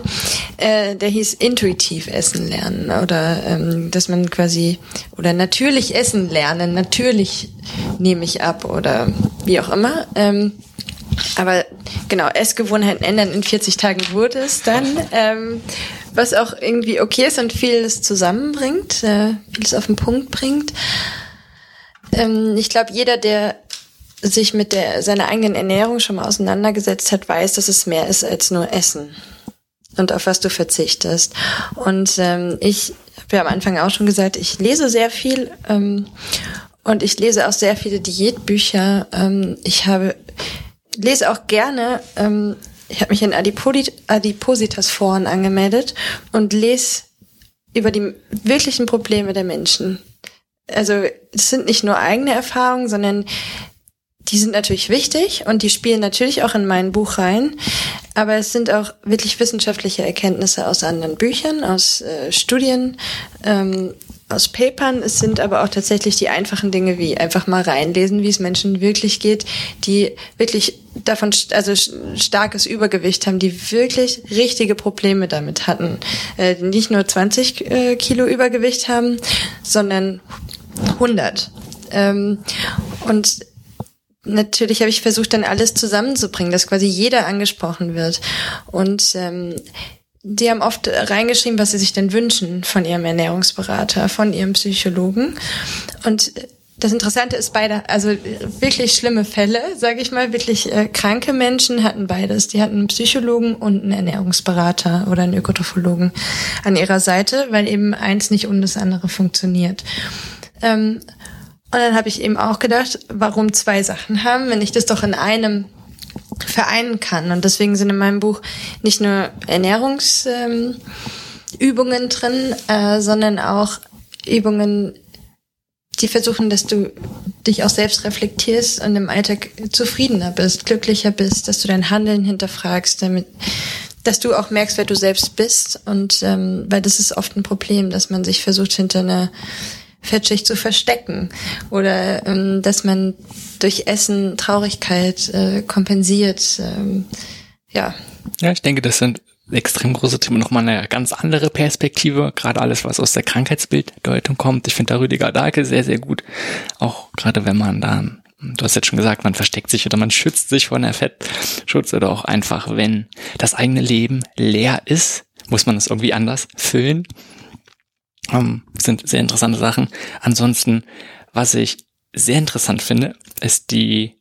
äh, der hieß Intuitiv Essen lernen oder ähm, dass man quasi oder natürlich Essen lernen, natürlich nehme ich ab oder wie auch immer. Ähm, aber genau, Essgewohnheiten ändern in 40 Tagen wurde es dann, ähm, was auch irgendwie okay ist und vieles zusammenbringt, äh, vieles auf den Punkt bringt. Ähm, ich glaube, jeder, der sich mit der, seiner eigenen Ernährung schon mal auseinandergesetzt hat, weiß, dass es mehr ist als nur Essen und auf was du verzichtest. Und ähm, ich habe ja am Anfang auch schon gesagt, ich lese sehr viel ähm, und ich lese auch sehr viele Diätbücher. Ähm, ich habe lese auch gerne. Ähm, ich habe mich in Adipositas-Foren angemeldet und lese über die wirklichen Probleme der Menschen. Also es sind nicht nur eigene Erfahrungen, sondern die sind natürlich wichtig und die spielen natürlich auch in mein Buch rein, aber es sind auch wirklich wissenschaftliche Erkenntnisse aus anderen Büchern, aus äh, Studien, ähm, aus Papern. Es sind aber auch tatsächlich die einfachen Dinge wie einfach mal reinlesen, wie es Menschen wirklich geht, die wirklich davon also starkes Übergewicht haben, die wirklich richtige Probleme damit hatten, äh, nicht nur 20 äh, Kilo Übergewicht haben, sondern 100. Ähm, und natürlich habe ich versucht, dann alles zusammenzubringen, dass quasi jeder angesprochen wird. Und ähm, die haben oft reingeschrieben, was sie sich denn wünschen von ihrem Ernährungsberater, von ihrem Psychologen. Und das Interessante ist beide, also wirklich schlimme Fälle, sage ich mal, wirklich äh, kranke Menschen hatten beides. Die hatten einen Psychologen und einen Ernährungsberater oder einen Ökotrophologen an ihrer Seite, weil eben eins nicht ohne das andere funktioniert. Ähm, und dann habe ich eben auch gedacht, warum zwei Sachen haben, wenn ich das doch in einem vereinen kann. Und deswegen sind in meinem Buch nicht nur Ernährungsübungen ähm, drin, äh, sondern auch Übungen, die versuchen, dass du dich auch selbst reflektierst und im Alltag zufriedener bist, glücklicher bist, dass du dein Handeln hinterfragst, damit dass du auch merkst, wer du selbst bist. Und ähm, weil das ist oft ein Problem, dass man sich versucht, hinter einer Fettschicht zu verstecken oder ähm, dass man durch Essen Traurigkeit äh, kompensiert. Ähm, ja. Ja, ich denke, das sind extrem große Themen. Nochmal eine ganz andere Perspektive. Gerade alles, was aus der Krankheitsbilddeutung kommt. Ich finde da Rüdiger Dahlke sehr, sehr gut. Auch gerade wenn man dann, du hast jetzt schon gesagt, man versteckt sich oder man schützt sich von der Fettschutz oder auch einfach, wenn das eigene Leben leer ist, muss man es irgendwie anders füllen. Ähm, sind sehr interessante Sachen. Ansonsten, was ich sehr interessant finde, ist die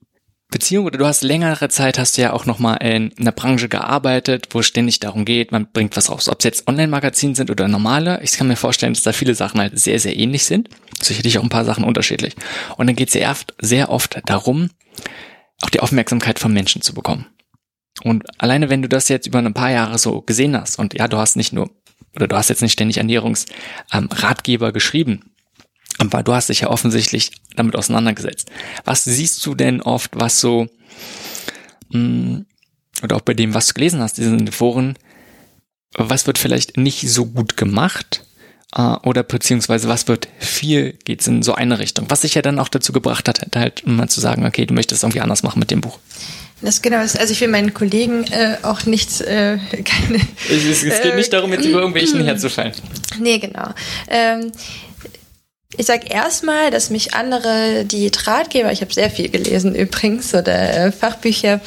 Beziehung oder du hast längere Zeit, hast du ja auch nochmal in einer Branche gearbeitet, wo es ständig darum geht, man bringt was raus. Ob es jetzt Online-Magazine sind oder normale, ich kann mir vorstellen, dass da viele Sachen halt sehr, sehr ähnlich sind. Sicherlich auch ein paar Sachen unterschiedlich. Und dann geht es sehr oft, sehr oft darum, auch die Aufmerksamkeit von Menschen zu bekommen. Und alleine wenn du das jetzt über ein paar Jahre so gesehen hast, und ja, du hast nicht nur oder du hast jetzt nicht ständig Ernährungsratgeber ähm, geschrieben, aber du hast dich ja offensichtlich damit auseinandergesetzt. Was siehst du denn oft, was so, mh, mm, oder auch bei dem, was du gelesen hast, diesen Foren, was wird vielleicht nicht so gut gemacht? Uh, oder beziehungsweise was wird viel, geht's in so eine Richtung. Was sich ja dann auch dazu gebracht hat, halt mal zu sagen, okay, du möchtest irgendwie anders machen mit dem Buch. Das genau ist, also ich will meinen Kollegen äh, auch nichts, äh, <laughs> keine. Es, es, es geht nicht darum, jetzt über irgendwelchen herzufallen. Nee, genau. Ähm, ich sag erstmal, dass mich andere Diätratgeber, ich habe sehr viel gelesen übrigens, oder äh, Fachbücher,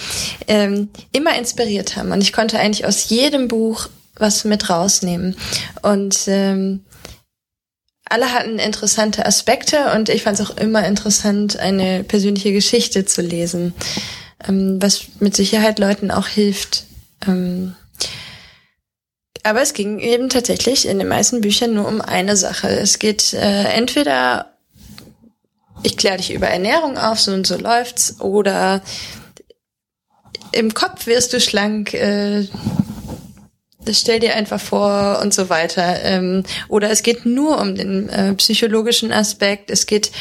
ähm, immer inspiriert haben. Und ich konnte eigentlich aus jedem Buch was mit rausnehmen. Und ähm, alle hatten interessante Aspekte und ich fand es auch immer interessant, eine persönliche Geschichte zu lesen ähm, was mit Sicherheit Leuten auch hilft. Ähm, aber es ging eben tatsächlich in den meisten Büchern nur um eine Sache. Es geht äh, entweder, ich kläre dich über Ernährung auf, so und so läuft's, oder im Kopf wirst du schlank, äh, das stell dir einfach vor und so weiter. Ähm, oder es geht nur um den äh, psychologischen Aspekt. Es geht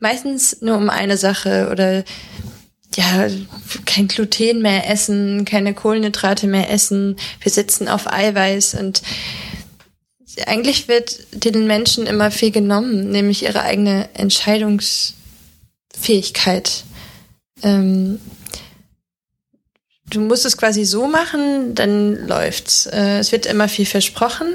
meistens nur um eine Sache oder ja, kein Gluten mehr essen, keine Kohlenhydrate mehr essen. Wir sitzen auf Eiweiß und eigentlich wird den Menschen immer viel genommen, nämlich ihre eigene Entscheidungsfähigkeit. Ähm, du musst es quasi so machen, dann läuft's. Äh, es wird immer viel versprochen.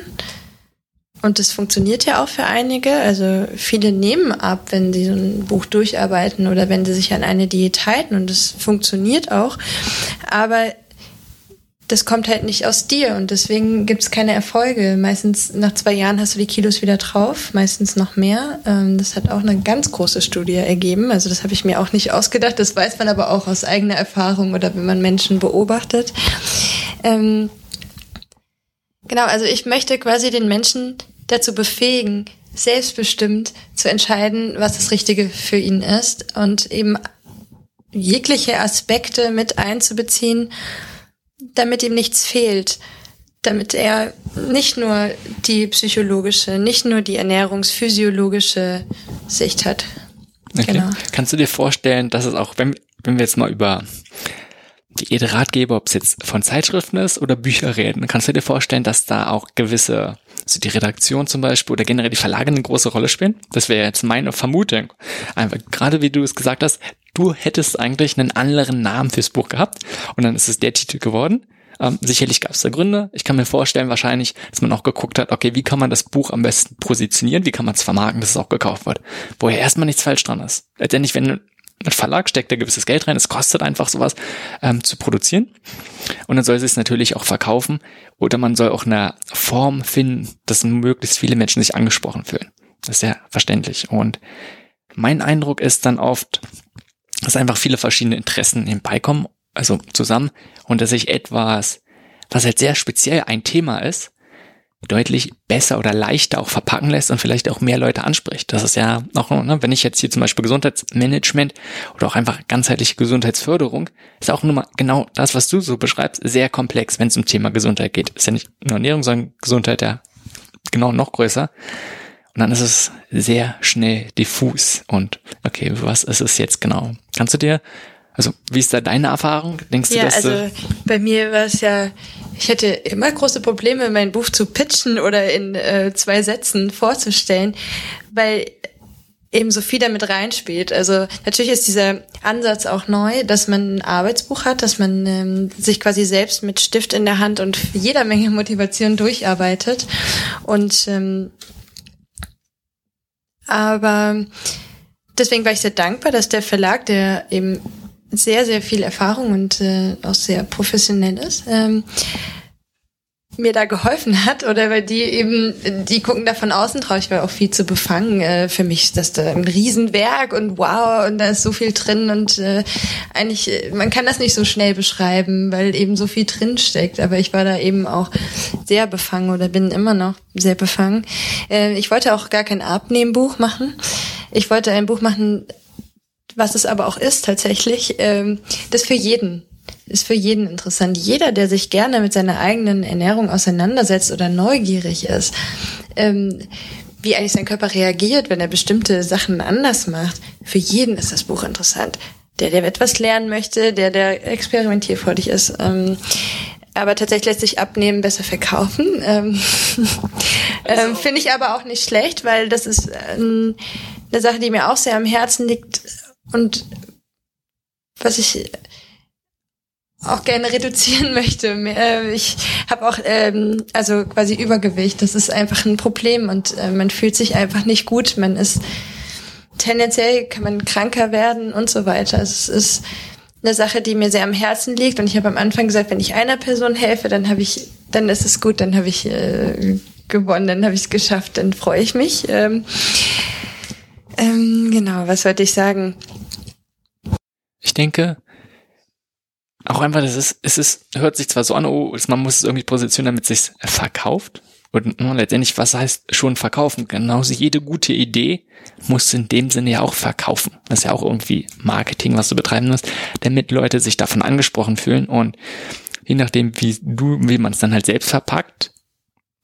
Und das funktioniert ja auch für einige. Also viele nehmen ab, wenn sie so ein Buch durcharbeiten oder wenn sie sich an eine Diät halten. Und das funktioniert auch. Aber das kommt halt nicht aus dir und deswegen gibt es keine Erfolge. Meistens nach zwei Jahren hast du die Kilos wieder drauf, meistens noch mehr. Ähm, das hat auch eine ganz große Studie ergeben. Also das habe ich mir auch nicht ausgedacht. Das weiß man aber auch aus eigener Erfahrung oder wenn man Menschen beobachtet. Ähm, genau, also ich möchte quasi den Menschen dazu befähigen, selbstbestimmt zu entscheiden, was das Richtige für ihn ist und eben jegliche Aspekte mit einzubeziehen damit ihm nichts fehlt, damit er nicht nur die psychologische, nicht nur die ernährungsphysiologische Sicht hat. Okay. Genau. Kannst du dir vorstellen, dass es auch, wenn, wenn wir jetzt mal über Diätratgeber, ob es jetzt von Zeitschriften ist oder Bücher reden, kannst du dir vorstellen, dass da auch gewisse, also die Redaktion zum Beispiel oder generell die Verlage eine große Rolle spielen? Das wäre jetzt meine Vermutung. Einfach, gerade wie du es gesagt hast, du hättest eigentlich einen anderen Namen fürs Buch gehabt und dann ist es der Titel geworden. Ähm, sicherlich gab es da Gründe. Ich kann mir vorstellen, wahrscheinlich, dass man auch geguckt hat, okay, wie kann man das Buch am besten positionieren, wie kann man es vermarkten, dass es auch gekauft wird. Wo ja erstmal nichts falsch dran ist. Letztendlich, wenn ein Verlag steckt da gewisses Geld rein, es kostet einfach sowas ähm, zu produzieren. Und dann soll sie es natürlich auch verkaufen. Oder man soll auch eine Form finden, dass möglichst viele Menschen sich angesprochen fühlen. Das ist ja verständlich. Und mein Eindruck ist dann oft, dass einfach viele verschiedene Interessen hinbeikommen, also zusammen, und dass sich etwas, was halt sehr speziell ein Thema ist, deutlich besser oder leichter auch verpacken lässt und vielleicht auch mehr Leute anspricht. Das ist ja auch, ne, wenn ich jetzt hier zum Beispiel Gesundheitsmanagement oder auch einfach ganzheitliche Gesundheitsförderung, ist auch nur mal genau das, was du so beschreibst, sehr komplex, wenn es um Thema Gesundheit geht. Ist ja nicht nur Ernährung, sondern Gesundheit ja genau noch größer. Und dann ist es sehr schnell diffus. Und okay, was ist es jetzt genau? Kannst du dir, also wie ist da deine Erfahrung? Denkst ja, du, dass also bei mir war es ja, ich hätte immer große Probleme, mein Buch zu pitchen oder in äh, zwei Sätzen vorzustellen, weil eben so viel damit reinspielt. Also natürlich ist dieser Ansatz auch neu, dass man ein Arbeitsbuch hat, dass man ähm, sich quasi selbst mit Stift in der Hand und jeder Menge Motivation durcharbeitet. Und ähm, aber deswegen war ich sehr dankbar, dass der Verlag, der eben sehr, sehr viel Erfahrung und äh, auch sehr professionell ist, ähm, mir da geholfen hat oder weil die eben, die gucken da von außen drauf. Ich war auch viel zu befangen. Äh, für mich ist das da ein Riesenwerk und wow und da ist so viel drin und äh, eigentlich, äh, man kann das nicht so schnell beschreiben, weil eben so viel drin steckt. Aber ich war da eben auch sehr befangen oder bin immer noch sehr befangen. Äh, ich wollte auch gar kein Abnehmbuch machen. Ich wollte ein Buch machen, was es aber auch ist tatsächlich, ähm, das für jeden ist für jeden interessant. Jeder, der sich gerne mit seiner eigenen Ernährung auseinandersetzt oder neugierig ist, ähm, wie eigentlich sein Körper reagiert, wenn er bestimmte Sachen anders macht, für jeden ist das Buch interessant. Der, der etwas lernen möchte, der, der experimentierfreudig ist. Ähm, aber tatsächlich lässt sich abnehmen besser verkaufen. Ähm, <laughs> ähm, Finde ich aber auch nicht schlecht, weil das ist ähm, eine Sache, die mir auch sehr am Herzen liegt und was ich auch gerne reduzieren <laughs> möchte. Äh, ich habe auch ähm, also quasi Übergewicht. Das ist einfach ein Problem und äh, man fühlt sich einfach nicht gut. Man ist tendenziell kann man kranker werden und so weiter. Es ist eine Sache, die mir sehr am Herzen liegt und ich habe am Anfang gesagt, wenn ich einer Person helfe, dann habe ich, dann ist es gut, dann habe ich äh, gewonnen, dann habe ich es geschafft, dann freue ich mich. Ähm, ähm, genau, was wollte ich sagen? Ich denke, auch einfach, das ist, es ist, hört sich zwar so an, oh, man muss es irgendwie positionieren, damit es sich verkauft. Und ne, letztendlich, was heißt schon verkaufen? Genauso jede gute Idee muss in dem Sinne ja auch verkaufen. Das ist ja auch irgendwie Marketing, was du betreiben musst, damit Leute sich davon angesprochen fühlen. Und je nachdem, wie du, wie man es dann halt selbst verpackt,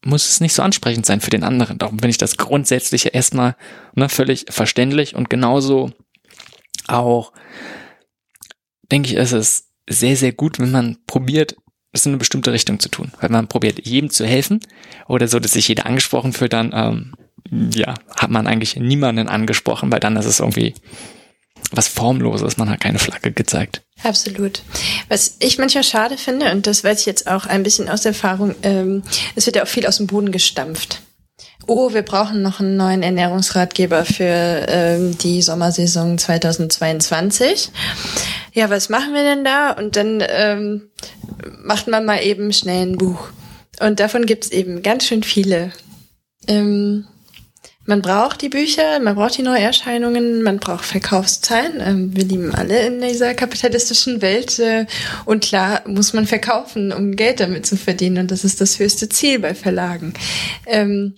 muss es nicht so ansprechend sein für den anderen. Darum finde ich das grundsätzlich erstmal ne, völlig verständlich und genauso auch, denke ich, ist es sehr, sehr gut, wenn man probiert, es in eine bestimmte Richtung zu tun. Weil man probiert, jedem zu helfen oder so, dass sich jeder angesprochen fühlt, dann ähm, ja, hat man eigentlich niemanden angesprochen, weil dann ist es irgendwie was Formloses, man hat keine Flagge gezeigt. Absolut. Was ich manchmal schade finde, und das weiß ich jetzt auch ein bisschen aus Erfahrung, ähm, es wird ja auch viel aus dem Boden gestampft. Oh, wir brauchen noch einen neuen Ernährungsratgeber für ähm, die Sommersaison 2022. Ja, was machen wir denn da? Und dann ähm, macht man mal eben schnell ein Buch. Und davon gibt's eben ganz schön viele. Ähm, man braucht die Bücher, man braucht die Neuerscheinungen, man braucht Verkaufszahlen. Ähm, wir lieben alle in dieser kapitalistischen Welt. Äh, und klar muss man verkaufen, um Geld damit zu verdienen. Und das ist das höchste Ziel bei Verlagen. Ähm,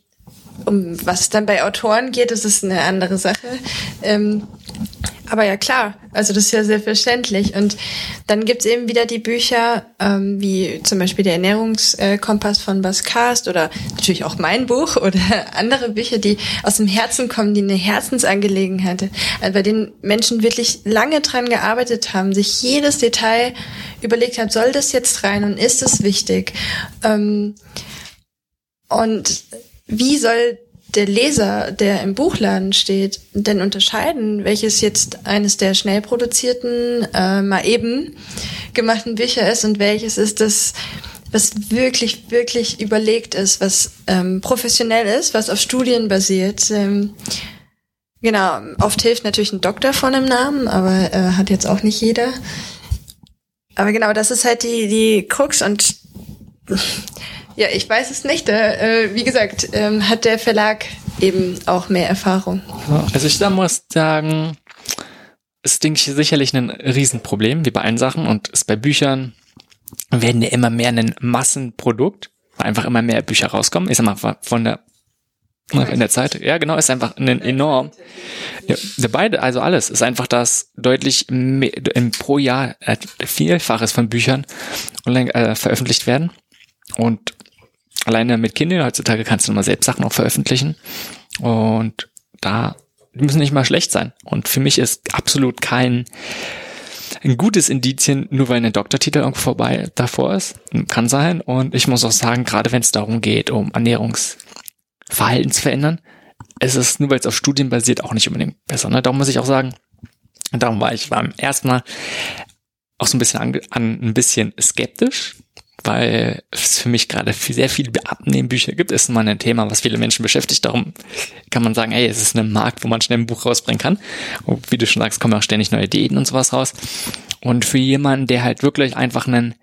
um was es dann bei Autoren geht, das ist eine andere Sache. Ähm, aber ja klar, also das ist ja selbstverständlich. Und dann gibt's eben wieder die Bücher, ähm, wie zum Beispiel der Ernährungskompass von Bas Cast oder natürlich auch mein Buch <laughs> oder andere Bücher, die aus dem Herzen kommen, die eine Herzensangelegenheit, also bei denen Menschen wirklich lange dran gearbeitet haben, sich jedes Detail überlegt haben, soll das jetzt rein und ist es wichtig? Ähm, und wie soll der Leser, der im Buchladen steht, denn unterscheiden, welches jetzt eines der schnell produzierten, äh, mal eben gemachten Bücher ist und welches ist das, was wirklich, wirklich überlegt ist, was ähm, professionell ist, was auf Studien basiert. Ähm, genau, oft hilft natürlich ein Doktor von einem Namen, aber äh, hat jetzt auch nicht jeder. Aber genau, das ist halt die, die Krux und ja, ich weiß es nicht. Äh, wie gesagt, ähm, hat der Verlag eben auch mehr Erfahrung. Also ich da muss sagen, ist, denke ich, sicherlich ein Riesenproblem, wie bei allen Sachen. Und ist bei Büchern werden ja immer mehr ein Massenprodukt, weil einfach immer mehr Bücher rauskommen. Ich sag mal, von der in der Zeit, ja genau, ist einfach ein enorm. Ja, beide, also alles, ist einfach das deutlich mehr, im, pro Jahr äh, Vielfaches von Büchern online äh, veröffentlicht werden. Und alleine mit Kindern, heutzutage kannst du mal selbst Sachen auch veröffentlichen. Und da müssen nicht mal schlecht sein. Und für mich ist absolut kein ein gutes Indizien, nur weil ein Doktortitel irgendwo vorbei davor ist. Kann sein. Und ich muss auch sagen, gerade wenn es darum geht, um Ernährungsverhalten zu verändern, ist es nur weil es auf Studien basiert auch nicht unbedingt besser. Ne? Darum muss ich auch sagen, darum war ich beim ersten Mal auch so ein bisschen an, an ein bisschen skeptisch, weil es für mich gerade sehr viele Abnehmbücher gibt, ist mal ein Thema, was viele Menschen beschäftigt. Darum kann man sagen, hey, es ist ein Markt, wo man schnell ein Buch rausbringen kann. Und wie du schon sagst, kommen auch ständig neue Ideen und sowas raus. Und für jemanden, der halt wirklich einfach ein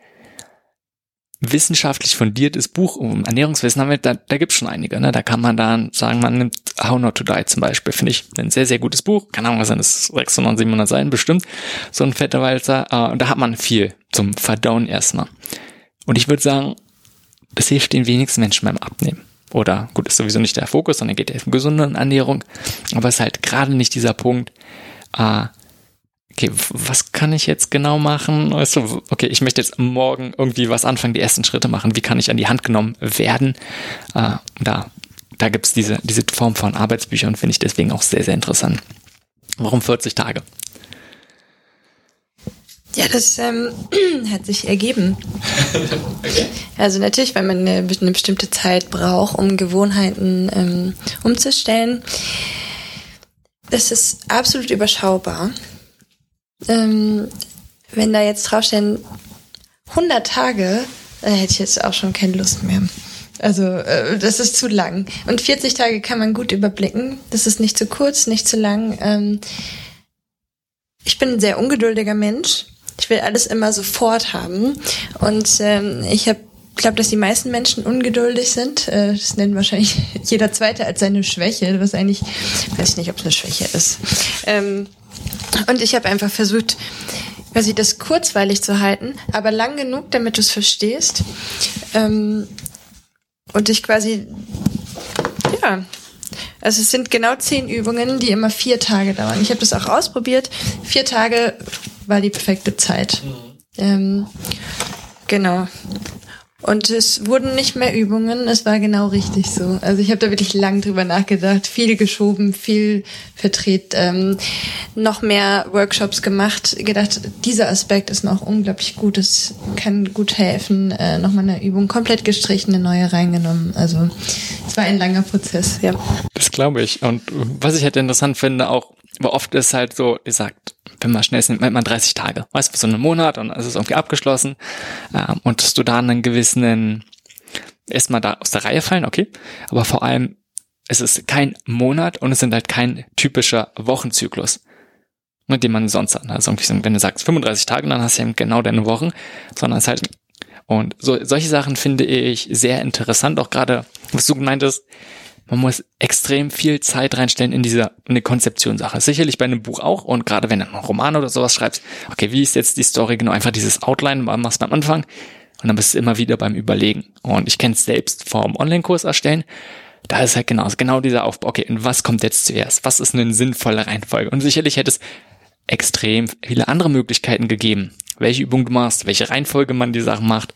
wissenschaftlich fundiertes Buch um Ernährungswissen haben, da, da gibt es schon einige. Ne? Da kann man dann sagen, man nimmt How Not to Die zum Beispiel, finde ich ein sehr, sehr gutes Buch. Keine Ahnung, was sind das 600, 700 Seiten bestimmt. So ein fetter Walzer. Äh, und da hat man viel zum Verdauen erstmal. Und ich würde sagen, das hilft den wenigsten Menschen beim Abnehmen. Oder gut, ist sowieso nicht der Fokus, sondern geht ja um gesunde Ernährung. Aber es ist halt gerade nicht dieser Punkt, äh, okay, was kann ich jetzt genau machen? Du, okay, ich möchte jetzt morgen irgendwie was anfangen, die ersten Schritte machen. Wie kann ich an die Hand genommen werden? Äh, da da gibt's diese, diese Form von Arbeitsbüchern, finde ich deswegen auch sehr, sehr interessant. Warum 40 Tage? Ja, das ähm, <clears throat> hat sich ergeben. <laughs> okay. Also natürlich, weil man eine, eine, bestimmte Zeit braucht, um Gewohnheiten ähm, umzustellen. Das ist absolut überschaubar. Ähm, wenn da jetzt draufstehen 100 Tage, dann hätte ich jetzt auch schon keine Lust mehr. Also äh, das ist zu lang. Und 40 Tage kann man gut überblicken. Das ist nicht zu kurz, nicht zu lang. Ähm, ich bin ein sehr ungeduldiger Mensch ich will alles immer sofort haben. Und ähm, ich habe glaube, dass die meisten Menschen ungeduldig sind. Äh, das nennt wahrscheinlich <laughs> jeder Zweite als seine Schwäche, was eigentlich, weiß ich nicht, ob es eine Schwäche ist. Ähm, und ich habe einfach versucht, quasi das kurzweilig zu halten, aber lang genug, damit du es verstehst. Ähm, und ich quasi, ja, also es sind genau zehn Übungen, die immer vier Tage dauern. Ich habe das auch ausprobiert. Vier Tage war die perfekte Zeit. Mhm. Ähm, Genau. Und es wurden nicht mehr Übungen, es war genau richtig so. Also ich habe da wirklich lang drüber nachgedacht, viel geschoben, viel verdreht, ähm, noch mehr Workshops gemacht, gedacht, dieser Aspekt ist noch unglaublich gut, es kann gut helfen, äh, nochmal eine Übung komplett gestrichen, eine neue reingenommen. Also es war ein langer Prozess, ja. Das glaube ich. Und was ich halt interessant finde, auch, aber oft ist halt so, wie gesagt, wenn man schnell ist, nimmt man 30 Tage. Weißt du, so einen Monat und es ist irgendwie abgeschlossen. Ähm, und dass du da einen gewissen, erstmal da aus der Reihe fallen, okay. Aber vor allem, es ist kein Monat und es sind halt kein typischer Wochenzyklus, mit dem man sonst hat. Also irgendwie, wenn du sagst 35 Tage, dann hast du eben genau deine Wochen, sondern es halt, und so, solche Sachen finde ich sehr interessant, auch gerade, was du gemeint hast, man muss extrem viel Zeit reinstellen in diese eine Konzeptionssache. Sicherlich bei einem Buch auch und gerade wenn du einen Roman oder sowas schreibst, okay, wie ist jetzt die Story genau? Einfach dieses Outline machst du am Anfang und dann bist du immer wieder beim Überlegen. Und ich kenne es selbst vom Online-Kurs erstellen. Da ist halt genau, genau dieser Aufbau. Okay, und was kommt jetzt zuerst? Was ist eine sinnvolle Reihenfolge? Und sicherlich hätte es extrem viele andere Möglichkeiten gegeben, welche Übung du machst, welche Reihenfolge man die Sachen macht.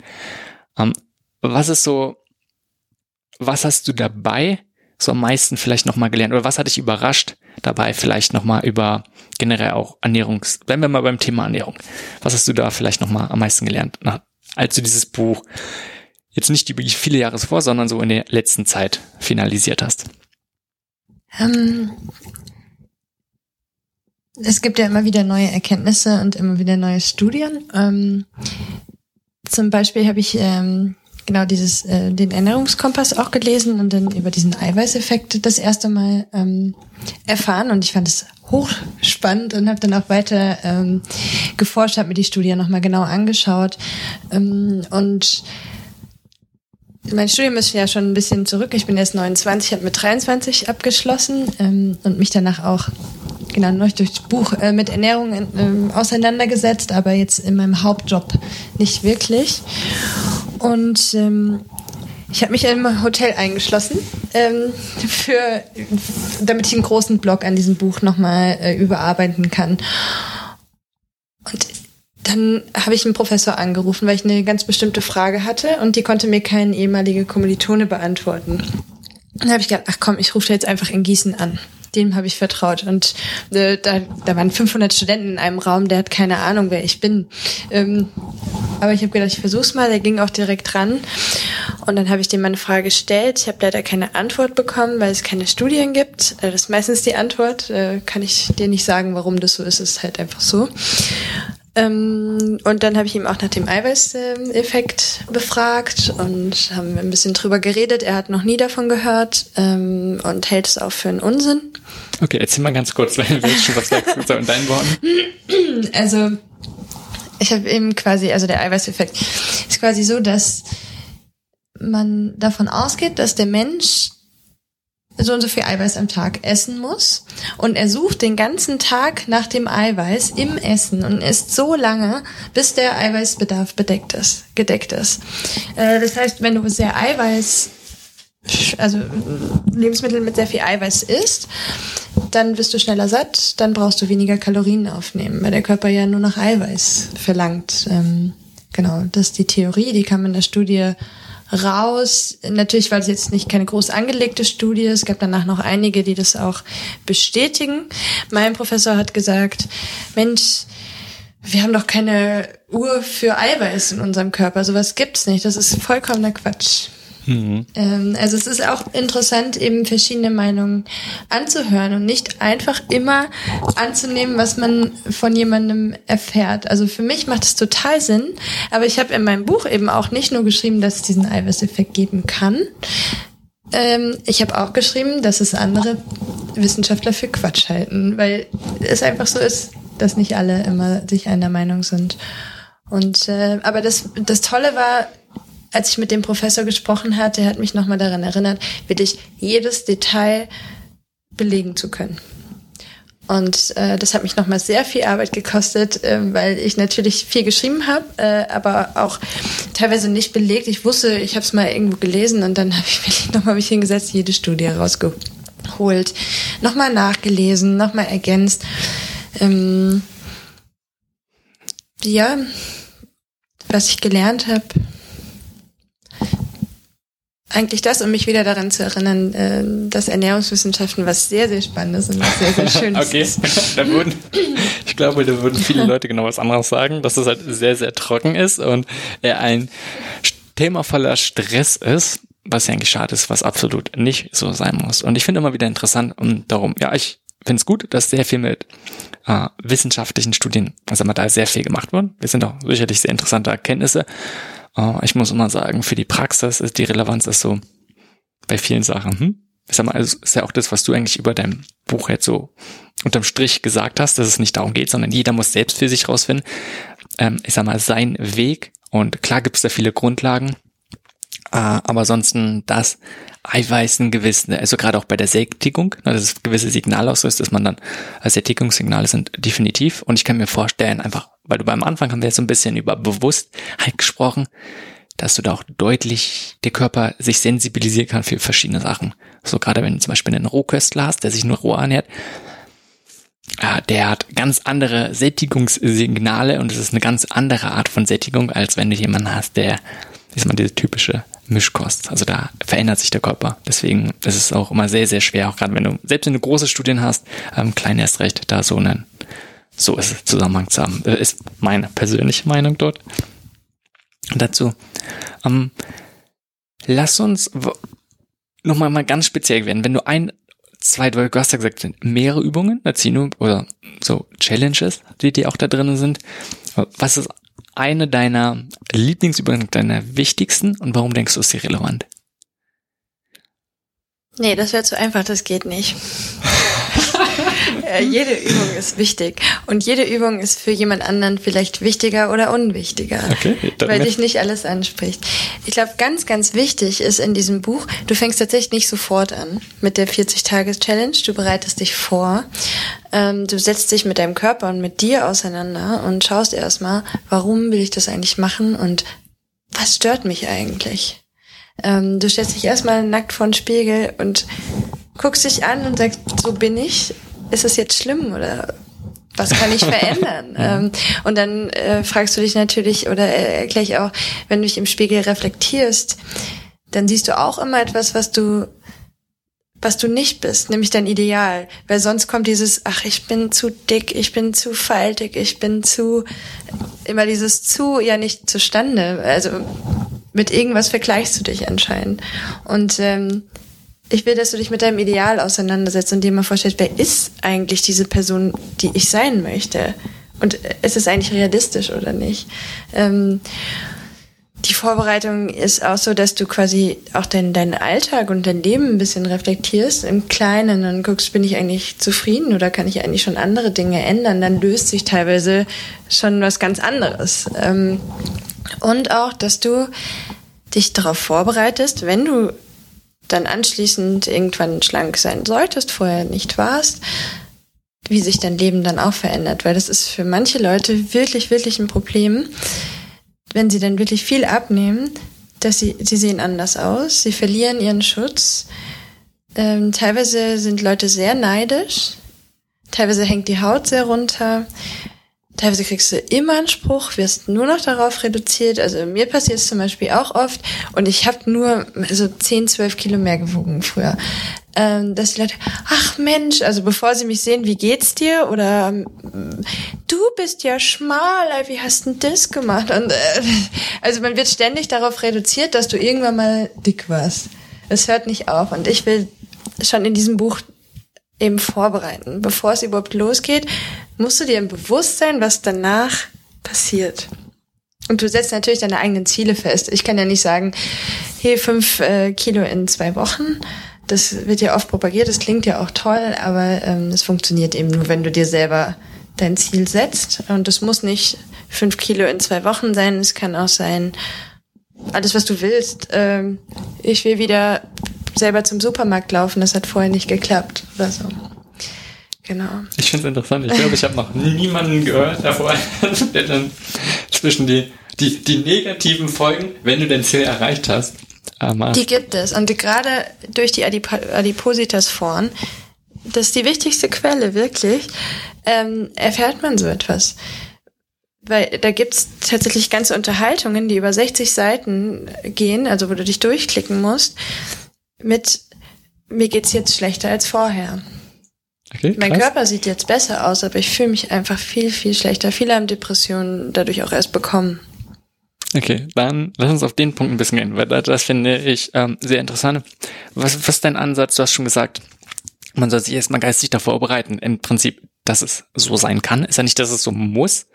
Ähm, was ist so, was hast du dabei, so am meisten vielleicht nochmal gelernt? Oder was hat dich überrascht dabei vielleicht nochmal über generell auch Ernährungs... Bleiben wir mal beim Thema Ernährung. Was hast du da vielleicht nochmal am meisten gelernt, na, als du dieses Buch jetzt nicht über viele Jahre vor, sondern so in der letzten Zeit finalisiert hast? Ähm, es gibt ja immer wieder neue Erkenntnisse und immer wieder neue Studien. Ähm, zum Beispiel habe ich ähm, genau dieses äh, den Ernährungskompass auch gelesen und dann über diesen Eiweißeffekt das erste Mal ähm, erfahren und ich fand es hochspannend und habe dann auch weiter ähm, geforscht, habe mir die Studie nochmal genau angeschaut ähm, und mein Studium ist ja schon ein bisschen zurück. Ich bin erst 29, habe mit 23 abgeschlossen ähm, und mich danach auch genau neulich durchs Buch äh, mit Ernährung äh, auseinandergesetzt, aber jetzt in meinem Hauptjob nicht wirklich. Und ähm, ich habe mich in einem Hotel eingeschlossen, ähm, für, damit ich einen großen Blog an diesem Buch nochmal äh, überarbeiten kann. Und dann habe ich einen Professor angerufen, weil ich eine ganz bestimmte Frage hatte und die konnte mir kein ehemalige Kommilitone beantworten. Dann habe ich gedacht, ach komm, ich rufe jetzt einfach in Gießen an dem habe ich vertraut. Und äh, da, da waren 500 Studenten in einem Raum, der hat keine Ahnung, wer ich bin. Ähm, aber ich habe gedacht, ich versuch's mal. Der ging auch direkt dran. Und dann habe ich dem meine Frage gestellt. Ich habe leider keine Antwort bekommen, weil es keine Studien gibt. Äh, das ist meistens die Antwort. Äh, kann ich dir nicht sagen, warum das so ist. Es ist halt einfach so. Ähm, und dann habe ich ihm auch nach dem Eiweißeffekt befragt und haben ein bisschen drüber geredet. Er hat noch nie davon gehört ähm, und hält es auch für einen Unsinn. Okay, erzähl mal ganz kurz, wenn du schon was sagst in deinen Worten. <clears throat> Also ich habe eben quasi, also der Eiweißeffekt ist quasi so, dass man davon ausgeht, dass der Mensch so und so viel Eiweiß am Tag essen muss. Und er sucht den ganzen Tag nach dem Eiweiß im Essen und isst so lange, bis der Eiweißbedarf bedeckt ist, gedeckt ist. Äh, das heißt, wenn du sehr Eiweiß, also Lebensmittel mit sehr viel Eiweiß isst, dann bist du schneller satt, dann brauchst du weniger Kalorien aufnehmen, weil der Körper ja nur nach Eiweiß verlangt. Ähm, genau, das ist die Theorie, die kam in der Studie raus. Natürlich war das jetzt nicht keine groß angelegte Studie. Es gab danach noch einige, die das auch bestätigen. Mein Professor hat gesagt, Mensch, wir haben doch keine Uhr für Eiweiß in unserem Körper. Sowas gibt's nicht. Das ist vollkommener Quatsch. Mhm. Ähm, also es ist auch interessant, eben verschiedene Meinungen anzuhören und nicht einfach immer anzunehmen, was man von jemandem erfährt. Also für mich macht es total Sinn, aber ich habe in meinem Buch eben auch nicht nur geschrieben, dass es diesen Eiweißeffekt geben kann. Ähm, ich habe auch geschrieben, dass es andere Wissenschaftler für Quatsch halten, weil es einfach so ist, dass nicht alle immer sich einer Meinung sind. Und äh, aber das das Tolle war, als ich mit dem Professor gesprochen hatte, hat mich nochmal daran erinnert, wirklich jedes Detail belegen zu können. Und äh, das hat mich nochmal sehr viel Arbeit gekostet, äh, weil ich natürlich viel geschrieben habe, äh, aber auch teilweise nicht belegt. Ich wusste, ich habe es mal irgendwo gelesen und dann <laughs> habe ich wirklich nochmal mich hingesetzt, jede Studie rausgeholt, nochmal nachgelesen, nochmal ergänzt. Ähm, ja, was ich gelernt habe, eigentlich das, um mich wieder daran zu erinnern, äh, dass Ernährungswissenschaften was sehr, sehr Spannendes und was sehr, sehr <laughs> Schönes okay. ist. da würden, ich glaube, da würden viele Leute genau was anderes sagen, dass es halt sehr, sehr trocken ist und er ein Thema voller Stress ist, was ja eigentlich schade ist, was absolut nicht so sein muss. Und ich finde immer wieder interessant und darum, ja, ich finde es gut, dass sehr viel mit äh, wissenschaftlichen Studien, also mal da sehr viel gemacht wurde. Wir sind auch sicherlich sehr interessante Erkenntnisse. Äh, ich muss immer sagen, für die Praxis ist die Relevanz ist so bei vielen Sachen. Hm? Ich sag mal, also ist ja auch das, was du eigentlich über dein Buch jetzt so unterm Strich gesagt hast, dass es nicht darum geht, sondern jeder muss selbst für sich rausfinden. Ähm, ich sag mal, sein Weg. Und klar gibt es da viele Grundlagen, äh, aber ansonsten das Eiweiß ein gewissen, also gerade auch bei der Sättigung, ne, dass es gewisse Signale auslöst, dass man dann als Sättigungssignale sind definitiv. Und ich kann mir vorstellen, einfach, weil du beim Anfang haben wir jetzt so ein bisschen über Bewusstheit gesprochen, dass du da auch deutlich der Körper sich sensibilisieren kann für verschiedene Sachen. So gerade wenn du zum Beispiel einen Rohköstler hast, der sich nur roh ernährt, äh, der hat ganz andere Sättigungssignale und es ist eine ganz andere Art von Sättigung, als wenn du jemanden hast, der ist mal diese typische Mischkost. Also da verändert sich der Körper. Deswegen ist es auch immer sehr, sehr schwer, auch gerade wenn du, selbst wenn du große Studien hast, ähm, klein erst recht, da so einen, so ist es Zusammenhang zu haben. Das ist meine persönliche Meinung dort. Dazu, ähm, lass uns nochmal mal ganz speziell werden. Wenn du ein, zwei, du hast ja gesagt, sind mehrere Übungen, Erzino oder so Challenges, die, die auch da drin sind. Was ist eine deiner Lieblingsübungen, deiner wichtigsten und warum denkst du, ist sie relevant? Nee, das wäre zu einfach, das geht nicht. <laughs> Äh, jede Übung ist wichtig und jede Übung ist für jemand anderen vielleicht wichtiger oder unwichtiger, okay, weil dich nicht alles anspricht. Ich glaube, ganz, ganz wichtig ist in diesem Buch, du fängst tatsächlich nicht sofort an mit der 40-Tages-Challenge, du bereitest dich vor, ähm, du setzt dich mit deinem Körper und mit dir auseinander und schaust erstmal, warum will ich das eigentlich machen und was stört mich eigentlich? Ähm, du stellst dich erstmal nackt vor den Spiegel und guckst dich an und sagst, so bin ich ist es jetzt schlimm oder was kann ich <laughs> verändern? ähm, und dann äh, fragst du dich natürlich oder äh, erkläre ich auch, wenn du dich im Spiegel reflektierst, dann siehst du auch immer etwas, was du was du nicht bist, nämlich dein Ideal. Weil sonst kommt dieses, ach, ich bin zu dick, ich bin zu faltig, ich bin zu, immer dieses zu ja nicht zustande. Also mit irgendwas vergleichst du dich anscheinend. Und ähm, ich will, dass du dich mit deinem Ideal auseinandersetzt und dir mal vorstellst, wer ist eigentlich diese Person, die ich sein möchte? Und ist es eigentlich realistisch oder nicht? Ähm, die Vorbereitung ist auch so, dass du quasi auch deinen deinen Alltag und dein Leben ein bisschen reflektierst im Kleinen und guckst, bin ich eigentlich zufrieden oder kann ich eigentlich schon andere Dinge ändern? Dann löst sich teilweise schon was ganz anderes. Ähm, und auch, dass du dich darauf vorbereitest, wenn du dann anschließend irgendwann schlank sein solltest, vorher nicht warst, wie sich dein Leben dann auch verändert. Weil das ist für manche Leute wirklich, wirklich ein Problem, wenn sie dann wirklich viel abnehmen, dass sie, sie sehen anders aus, sie verlieren ihren Schutz. Ähm, teilweise sind Leute sehr neidisch, teilweise hängt die Haut sehr runter. Teilweise kriegst du immer einen Spruch, wirst nur noch darauf reduziert. Also mir passiert es zum Beispiel auch oft und ich habe nur so 10, 12 Kilo mehr gewogen früher. Ähm, dass die Leute, ach Mensch, also bevor sie mich sehen, wie geht's dir? Oder du bist ja schmal, wie hast denn das gemacht? Und äh, also man wird ständig darauf reduziert, dass du irgendwann mal dick warst. Es hört nicht auf. Und ich will schon in diesem Buch eben vorbereiten. Bevor es überhaupt losgeht, musst du dir im Bewusstsein, was danach passiert. Und du setzt natürlich deine eigenen Ziele fest. Ich kann ja nicht sagen, hey, fünf äh, Kilo in zwei Wochen. Das wird ja oft propagiert, das klingt ja auch toll, aber ähm, es funktioniert eben nur, wenn du dir selber dein Ziel setzt. Und es muss nicht fünf Kilo in zwei Wochen sein, es kann auch sein, alles, was du willst. Ähm, ich will wieder selber zum Supermarkt laufen, das hat vorher nicht geklappt oder so. Genau. Ich finde es interessant. Ich glaube, ich habe noch niemanden gehört davor, <laughs> der dann zwischen die, die, die negativen Folgen, wenn du dein Ziel erreicht hast, äh, Die gibt es. Und gerade durch die Adip Adipositas vorn, das ist die wichtigste Quelle, wirklich, ähm, erfährt man so etwas. weil da gibt's tatsächlich ganze Unterhaltungen, die über 60 Seiten gehen, also wo du dich durchklicken musst, mit mir geht's jetzt schlechter als vorher. Okay, mein Körper sieht jetzt besser aus, aber ich fühle mich einfach viel, viel schlechter. Viele haben Depressionen dadurch auch erst bekommen. Okay, dann lass uns auf den Punkt ein bisschen gehen, weil das, finde ich ähm, sehr interessant. Was, was ist dein Ansatz? Du hast schon gesagt, man soll sich erstmal geistig davor vorbereiten. Im Prinzip dass es so sein kann. Ist ja nicht, dass es so muss.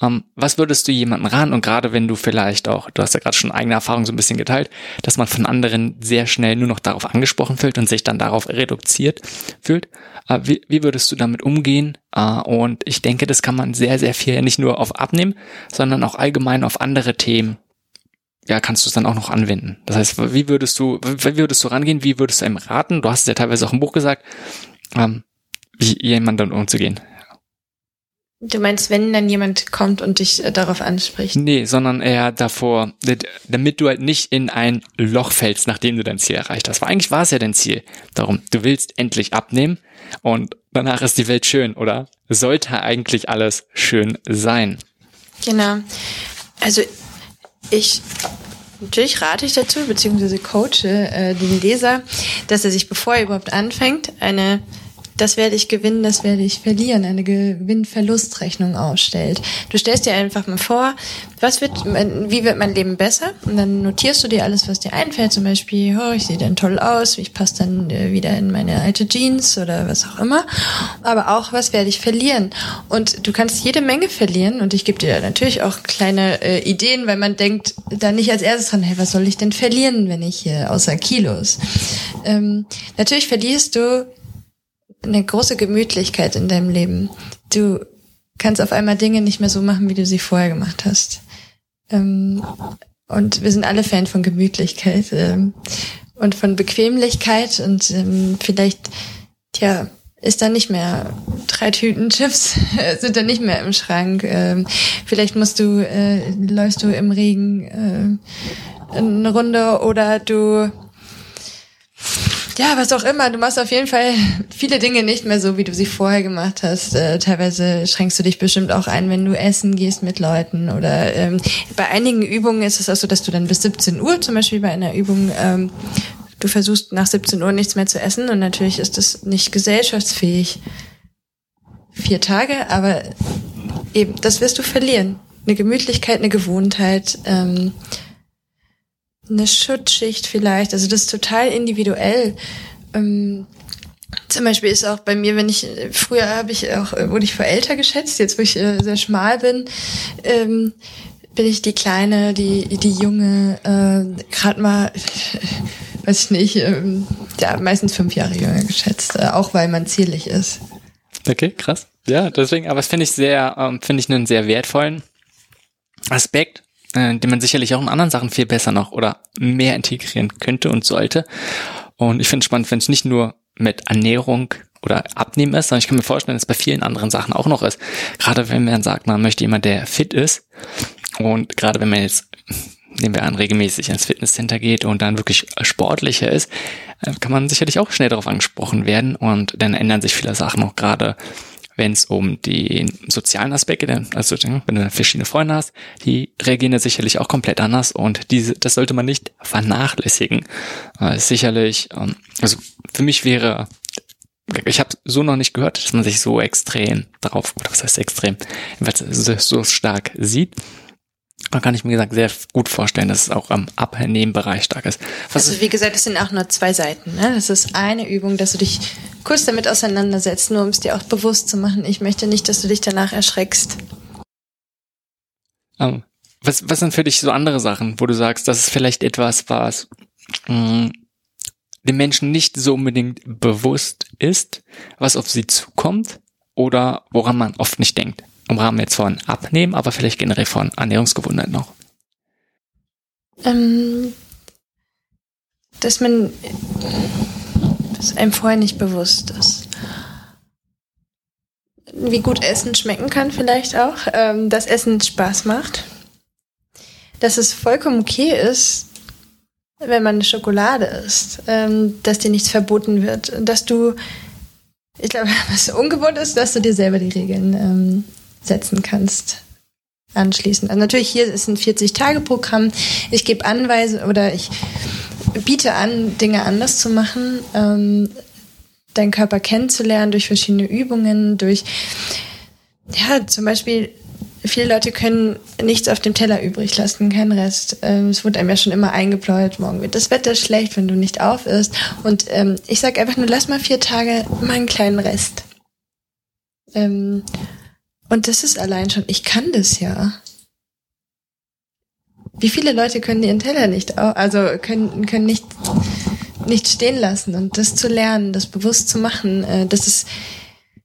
Ähm, was würdest du jemandem raten? Und gerade wenn du vielleicht auch, du hast ja gerade schon eigene Erfahrungen so ein bisschen geteilt, dass man von anderen sehr schnell nur noch darauf angesprochen fühlt und sich dann darauf reduziert fühlt. Äh, wie, wie würdest du damit umgehen? Äh, und ich denke, das kann man sehr, sehr viel nicht nur auf Abnehmen, sondern auch allgemein auf andere Themen ja, kannst du es dann auch noch anwenden. Das heißt, wie würdest du, wie würdest du rangehen? Wie würdest du einem raten? Du hast es ja teilweise auch im Buch gesagt. Ähm, wie jemand dann umzugehen. Du meinst, wenn dann jemand kommt und dich äh, darauf anspricht? Nee, sondern eher davor, damit du halt nicht in ein Loch fällst, nachdem du dein Ziel erreicht hast. Weil eigentlich war es ja dein Ziel. Darum, du willst endlich abnehmen und danach ist die Welt schön, oder? Sollte eigentlich alles schön sein. Genau. Also ich Natürlich rate ich dazu, beziehungsweise coache äh, den Leser, dass er sich, bevor er überhaupt anfängt, eine das werde ich gewinnen, das werde ich verlieren, eine Gewinn-Verlust-Rechnung ausstellt. Du stellst dir einfach mal vor, was wird, wie wird mein Leben besser? Und dann notierst du dir alles, was dir einfällt, zum Beispiel, oh, ich sehe dann toll aus, ich passe dann äh, wieder in meine alte Jeans oder was auch immer. Aber auch, was werde ich verlieren? Und du kannst jede Menge verlieren und ich gebe dir natürlich auch kleine äh, Ideen, weil man denkt dann nicht als erstes dran, hey, was soll ich denn verlieren, wenn ich äh, außer Kilos? Ähm, natürlich verlierst du eine große Gemütlichkeit in deinem Leben. Du kannst auf einmal Dinge nicht mehr so machen, wie du sie vorher gemacht hast. Ähm, und wir sind alle Fan von Gemütlichkeit ähm, und von Bequemlichkeit und ähm, vielleicht, tja, ist da nicht mehr drei Tüten Chips <laughs> sind da nicht mehr im Schrank. Ähm, vielleicht musst du äh, läufst du im Regen äh, eine Runde oder du ja, was auch immer. Du machst auf jeden Fall viele Dinge nicht mehr so, wie du sie vorher gemacht hast. Äh, teilweise schränkst du dich bestimmt auch ein, wenn du essen gehst mit Leuten. Oder ähm, bei einigen Übungen ist es auch so, dass du dann bis 17 Uhr, zum Beispiel bei einer Übung, ähm, du versuchst nach 17 Uhr nichts mehr zu essen und natürlich ist das nicht gesellschaftsfähig. Vier Tage, aber eben, das wirst du verlieren. Eine Gemütlichkeit, eine Gewohntheit. Ähm, eine Schutzschicht vielleicht. Also das ist total individuell. Ähm, zum Beispiel ist auch bei mir, wenn ich früher habe ich auch wurde ich vor älter geschätzt, jetzt wo ich äh, sehr schmal bin, ähm, bin ich die kleine, die die junge, äh, gerade mal, <laughs> weiß ich nicht, ähm, ja meistens fünf Jahre jünger geschätzt, äh, auch weil man zierlich ist. Okay, krass. Ja, deswegen, aber das finde ich sehr, ähm, finde ich einen sehr wertvollen Aspekt, äh, den man sicherlich auch in anderen Sachen viel besser noch oder mehr integrieren könnte und sollte. Und ich finde es spannend, wenn es nicht nur mit Ernährung oder Abnehmen ist, sondern ich kann mir vorstellen, dass es bei vielen anderen Sachen auch noch ist. Gerade wenn man sagt, man möchte jemand, der fit ist und gerade wenn man jetzt nehmen wir an, regelmäßig ins Fitnesscenter geht und dann wirklich sportlicher ist, äh, kann man sicherlich auch schnell darauf angesprochen werden und dann ändern sich viele Sachen auch gerade wenn es um die sozialen Aspekte, also wenn du verschiedene Freunde hast, die reagieren ja sicherlich auch komplett anders und diese, das sollte man nicht vernachlässigen. Äh, sicherlich, ähm, also für mich wäre, ich habe so noch nicht gehört, dass man sich so extrem darauf, oder was heißt extrem, so stark sieht. Da kann ich mir gesagt sehr gut vorstellen, dass es auch am Abnehmbereich stark ist. Was also wie gesagt, es sind auch nur zwei Seiten. Ne? Das ist eine Übung, dass du dich kurz damit auseinandersetzt, nur um es dir auch bewusst zu machen. Ich möchte nicht, dass du dich danach erschreckst. Um, was, was sind für dich so andere Sachen, wo du sagst, das ist vielleicht etwas, was mh, mm, den Menschen nicht so unbedingt bewusst ist, was auf sie zukommt oder woran man oft nicht denkt? Im Rahmen jetzt von Abnehmen, aber vielleicht generell von Ernährungsgewohnheiten noch? Ähm, dass man, dass einem vorher nicht bewusst ist. Wie gut Essen schmecken kann vielleicht auch, ähm, dass Essen Spaß macht. Dass es vollkommen okay ist, wenn man eine Schokolade isst, ähm, dass dir nichts verboten wird. Dass du, ich glaube, <laughs> was ungewohnt ist, dass du dir selber die Regeln ähm, setzen kannst. anschließen. Also natürlich hier ist ein 40-Tage-Programm. Ich gebe Anweisungen oder ich biete an, Dinge anders zu machen, ähm, deinen Körper kennenzulernen durch verschiedene Übungen, durch ja zum Beispiel viele Leute können nichts auf dem Teller übrig lassen, kein Rest. Ähm, es wurde einem ja schon immer eingebläut, morgen wird das Wetter schlecht, wenn du nicht auf isst. Und ähm, ich sage einfach nur, lass mal vier Tage mal einen kleinen Rest. Ähm, und das ist allein schon, ich kann das ja. Wie viele Leute können ihren Teller nicht, also können, können nicht, nicht stehen lassen und das zu lernen, das bewusst zu machen, äh, das ist,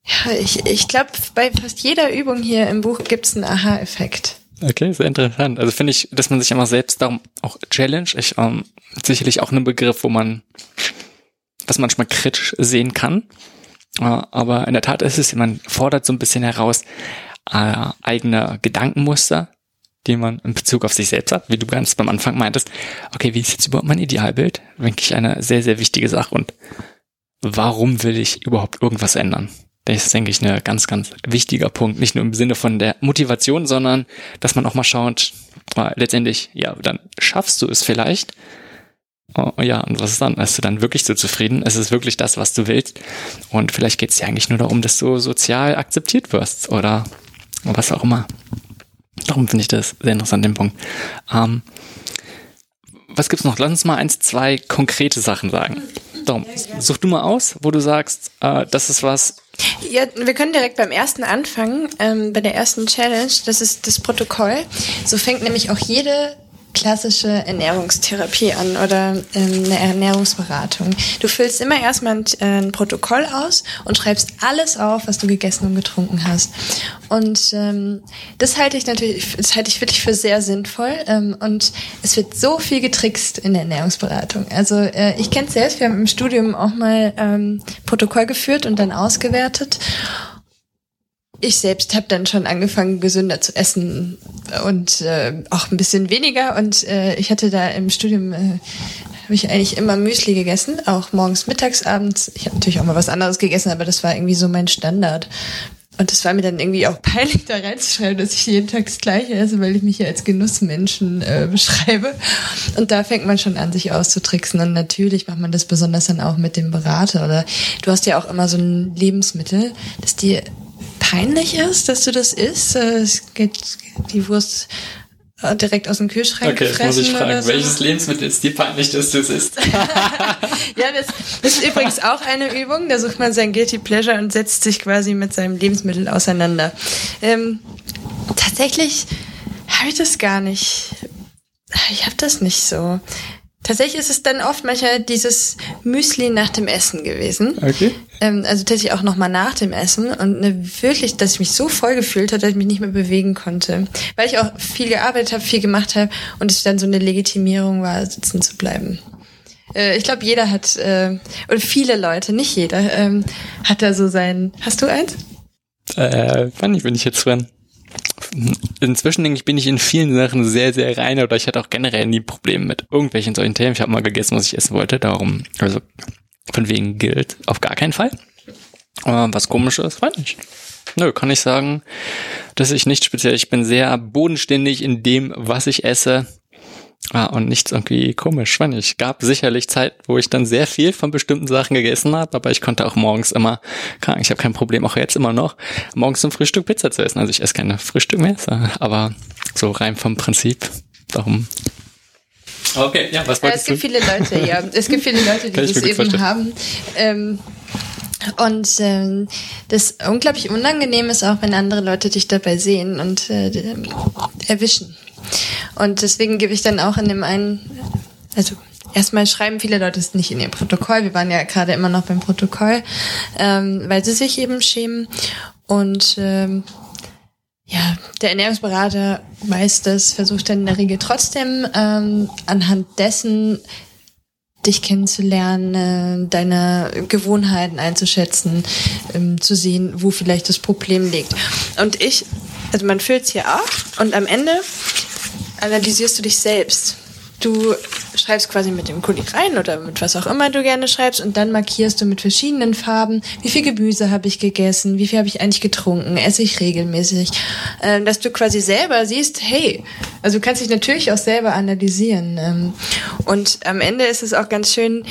ja, ich, ich glaube, bei fast jeder Übung hier im Buch gibt es einen Aha-Effekt. Okay, sehr interessant. Also finde ich, dass man sich immer selbst darum auch challenge. Ich, ähm, sicherlich auch ein Begriff, wo man das manchmal kritisch sehen kann. Äh, aber in der Tat ist es, man fordert so ein bisschen heraus äh, eigene Gedankenmuster, die man in Bezug auf sich selbst hat, wie du ganz beim Anfang meintest. Okay, wie ist jetzt überhaupt mein Idealbild? Denke ich eine sehr, sehr wichtige Sache. Und warum will ich überhaupt irgendwas ändern? Das ist, denke ich, ein ganz, ganz wichtiger Punkt. Nicht nur im Sinne von der Motivation, sondern dass man auch mal schaut, äh, letztendlich, ja, dann schaffst du es vielleicht. Oh, ja, und was ist dann? Bist du dann wirklich so zufrieden? Ist es wirklich das, was du willst? Und vielleicht geht es ja eigentlich nur darum, dass du sozial akzeptiert wirst oder was auch immer. Darum finde ich das sehr interessant, den Punkt. Ähm, was gibt's noch? Lass uns mal eins, zwei konkrete Sachen sagen. Darum, such du mal aus, wo du sagst, äh, das ist was. Ja, wir können direkt beim ersten anfangen, ähm, bei der ersten Challenge. Das ist das Protokoll. So fängt nämlich auch jede klassische Ernährungstherapie an oder ähm, eine Ernährungsberatung. Du füllst immer erstmal ein, äh, ein Protokoll aus und schreibst alles auf, was du gegessen und getrunken hast. Und ähm, das halte ich natürlich, das halte ich wirklich für sehr sinnvoll. Ähm, und es wird so viel getrickst in der Ernährungsberatung. Also äh, ich kenne es selbst, wir haben im Studium auch mal ähm, Protokoll geführt und dann ausgewertet ich selbst habe dann schon angefangen, gesünder zu essen und äh, auch ein bisschen weniger. Und äh, ich hatte da im Studium, äh, habe ich eigentlich immer Müsli gegessen, auch morgens, mittags, abends. Ich habe natürlich auch mal was anderes gegessen, aber das war irgendwie so mein Standard. Und das war mir dann irgendwie auch <laughs> peinlich, da reinzuschreiben, dass ich jeden Tag das Gleiche esse, weil ich mich ja als Genussmenschen äh, beschreibe. Und da fängt man schon an, sich auszutricksen. Und natürlich macht man das besonders dann auch mit dem Berater. Oder du hast ja auch immer so ein Lebensmittel, das dir peinlich ist, dass du das isst. Äh, es geht die Wurst äh, direkt aus dem Kühlschrank Okay, jetzt muss ich fragen, so. welches Lebensmittel ist dir peinlich, dass du es isst? <laughs> ja, das, das ist übrigens auch eine Übung. Da sucht man sein Guilty Pleasure und setzt sich quasi mit seinem Lebensmittel auseinander. Ähm, tatsächlich habe ich das gar nicht. Ich habe das nicht so. Tatsächlich ist es dann oft manchmal dieses Müsli nach dem Essen gewesen. Okay. Ähm, also tatsächlich auch nochmal nach dem Essen und ne, wirklich, dass ich mich so voll gefühlt habe, dass ich mich nicht mehr bewegen konnte. Weil ich auch viel gearbeitet habe, viel gemacht habe und es dann so eine Legitimierung war, sitzen zu bleiben. Äh, ich glaube, jeder hat, äh, oder viele Leute, nicht jeder, ähm, hat da so sein. Hast du eins? Äh, wann bin ich jetzt dran? Inzwischen denke ich, bin ich in vielen Sachen sehr, sehr rein oder ich hatte auch generell nie Probleme mit irgendwelchen solchen Themen. Ich habe mal gegessen, was ich essen wollte, darum, also von wegen gilt auf gar keinen Fall. Aber was komisch ist, weiß nicht. Nö, kann ich sagen, dass ich nicht speziell, ich bin sehr bodenständig in dem, was ich esse. Ah, und nichts irgendwie komisch, fand ich. Gab sicherlich Zeit, wo ich dann sehr viel von bestimmten Sachen gegessen habe, aber ich konnte auch morgens immer, krank, ich habe kein Problem, auch jetzt immer noch, morgens zum Frühstück Pizza zu essen. Also ich esse keine Frühstück mehr, aber so rein vom Prinzip, darum. Okay, ja, was wolltest ja, Es gibt du? viele Leute, ja. <laughs> Es gibt viele Leute, die das eben vorstellen. haben. Ähm, und ähm, das unglaublich unangenehm ist auch, wenn andere Leute dich dabei sehen und äh, erwischen. Und deswegen gebe ich dann auch in dem einen, also erstmal schreiben viele Leute es nicht in ihr Protokoll. Wir waren ja gerade immer noch beim Protokoll, ähm, weil sie sich eben schämen. Und ähm, ja, der Ernährungsberater weiß das, versucht dann in der Regel trotzdem ähm, anhand dessen dich kennenzulernen, deine Gewohnheiten einzuschätzen, ähm, zu sehen, wo vielleicht das Problem liegt. Und ich, also man füllt es hier ab und am Ende analysierst du dich selbst. Du schreibst quasi mit dem Kuli rein oder mit was auch immer du gerne schreibst und dann markierst du mit verschiedenen Farben, wie viel Gemüse habe ich gegessen, wie viel habe ich eigentlich getrunken, esse ich regelmäßig, äh, dass du quasi selber siehst, hey, also du kannst dich natürlich auch selber analysieren ähm, und am Ende ist es auch ganz schön,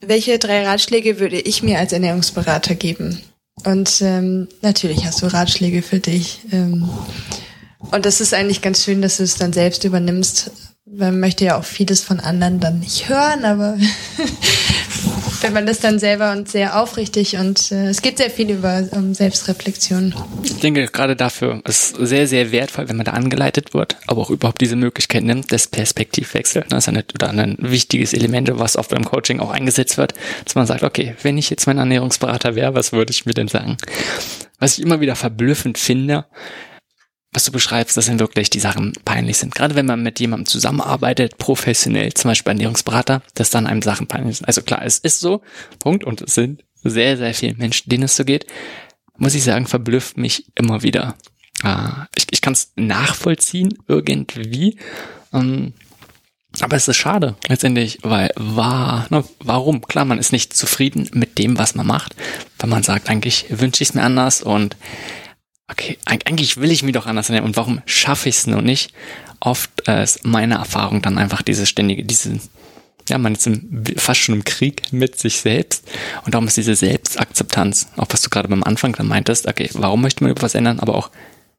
welche drei Ratschläge würde ich mir als Ernährungsberater geben? Und ähm, natürlich hast du Ratschläge für dich. Ähm, und das ist eigentlich ganz schön, dass du es dann selbst übernimmst. Man möchte ja auch vieles von anderen dann nicht hören, aber <laughs> wenn man das dann selber und sehr aufrichtig und äh, es geht sehr viel über um Selbstreflexion. Ich denke, gerade dafür ist sehr, sehr wertvoll, wenn man da angeleitet wird, aber auch überhaupt diese Möglichkeit nimmt, des Perspektivwechsels. Das ist eine, oder ein wichtiges Element, was oft beim Coaching auch eingesetzt wird, dass man sagt, okay, wenn ich jetzt mein Ernährungsberater wäre, was würde ich mir denn sagen? Was ich immer wieder verblüffend finde, was du beschreibst, dass dann wirklich die Sachen peinlich sind. Gerade wenn man mit jemandem zusammenarbeitet, professionell, zum Beispiel Ernährungsberater, dass dann einem Sachen peinlich sind. Also klar, es ist so, Punkt, und es sind sehr, sehr viele Menschen, denen es so geht, muss ich sagen, verblüfft mich immer wieder. Ah, ich ich kann es nachvollziehen, irgendwie. Ähm, aber es ist schade, letztendlich, weil war, ne, warum? Klar, man ist nicht zufrieden mit dem, was man macht, weil man sagt, eigentlich wünsche ich es mir anders und okay, eigentlich will ich mich doch anders ernähren und warum schaffe ich es nur nicht? Oft äh, ist meine Erfahrung dann einfach diese ständige, diese, ja, man ist im, fast schon im Krieg mit sich selbst und darum ist diese Selbstakzeptanz, auch was du gerade beim Anfang dann meintest, okay, warum möchte man etwas ändern, aber auch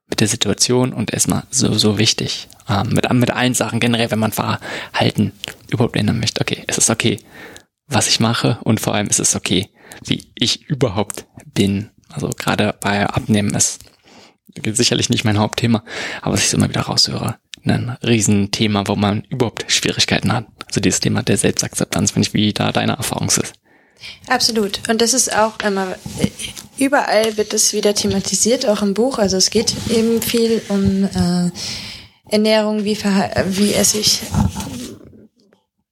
mit der Situation und erstmal so, so wichtig. Ähm, mit, mit allen Sachen generell, wenn man Verhalten überhaupt ändern möchte. Okay, es ist okay, was ich mache und vor allem ist es okay, wie ich überhaupt bin. Also gerade bei Abnehmen ist sicherlich nicht mein Hauptthema, aber was ich immer wieder raushöre, ein Riesenthema, wo man überhaupt Schwierigkeiten hat. Also dieses Thema der Selbstakzeptanz, wenn ich wie da deine Erfahrung ist. Absolut. Und das ist auch immer, überall wird es wieder thematisiert, auch im Buch. Also es geht eben viel um äh, Ernährung, wie, wie esse ich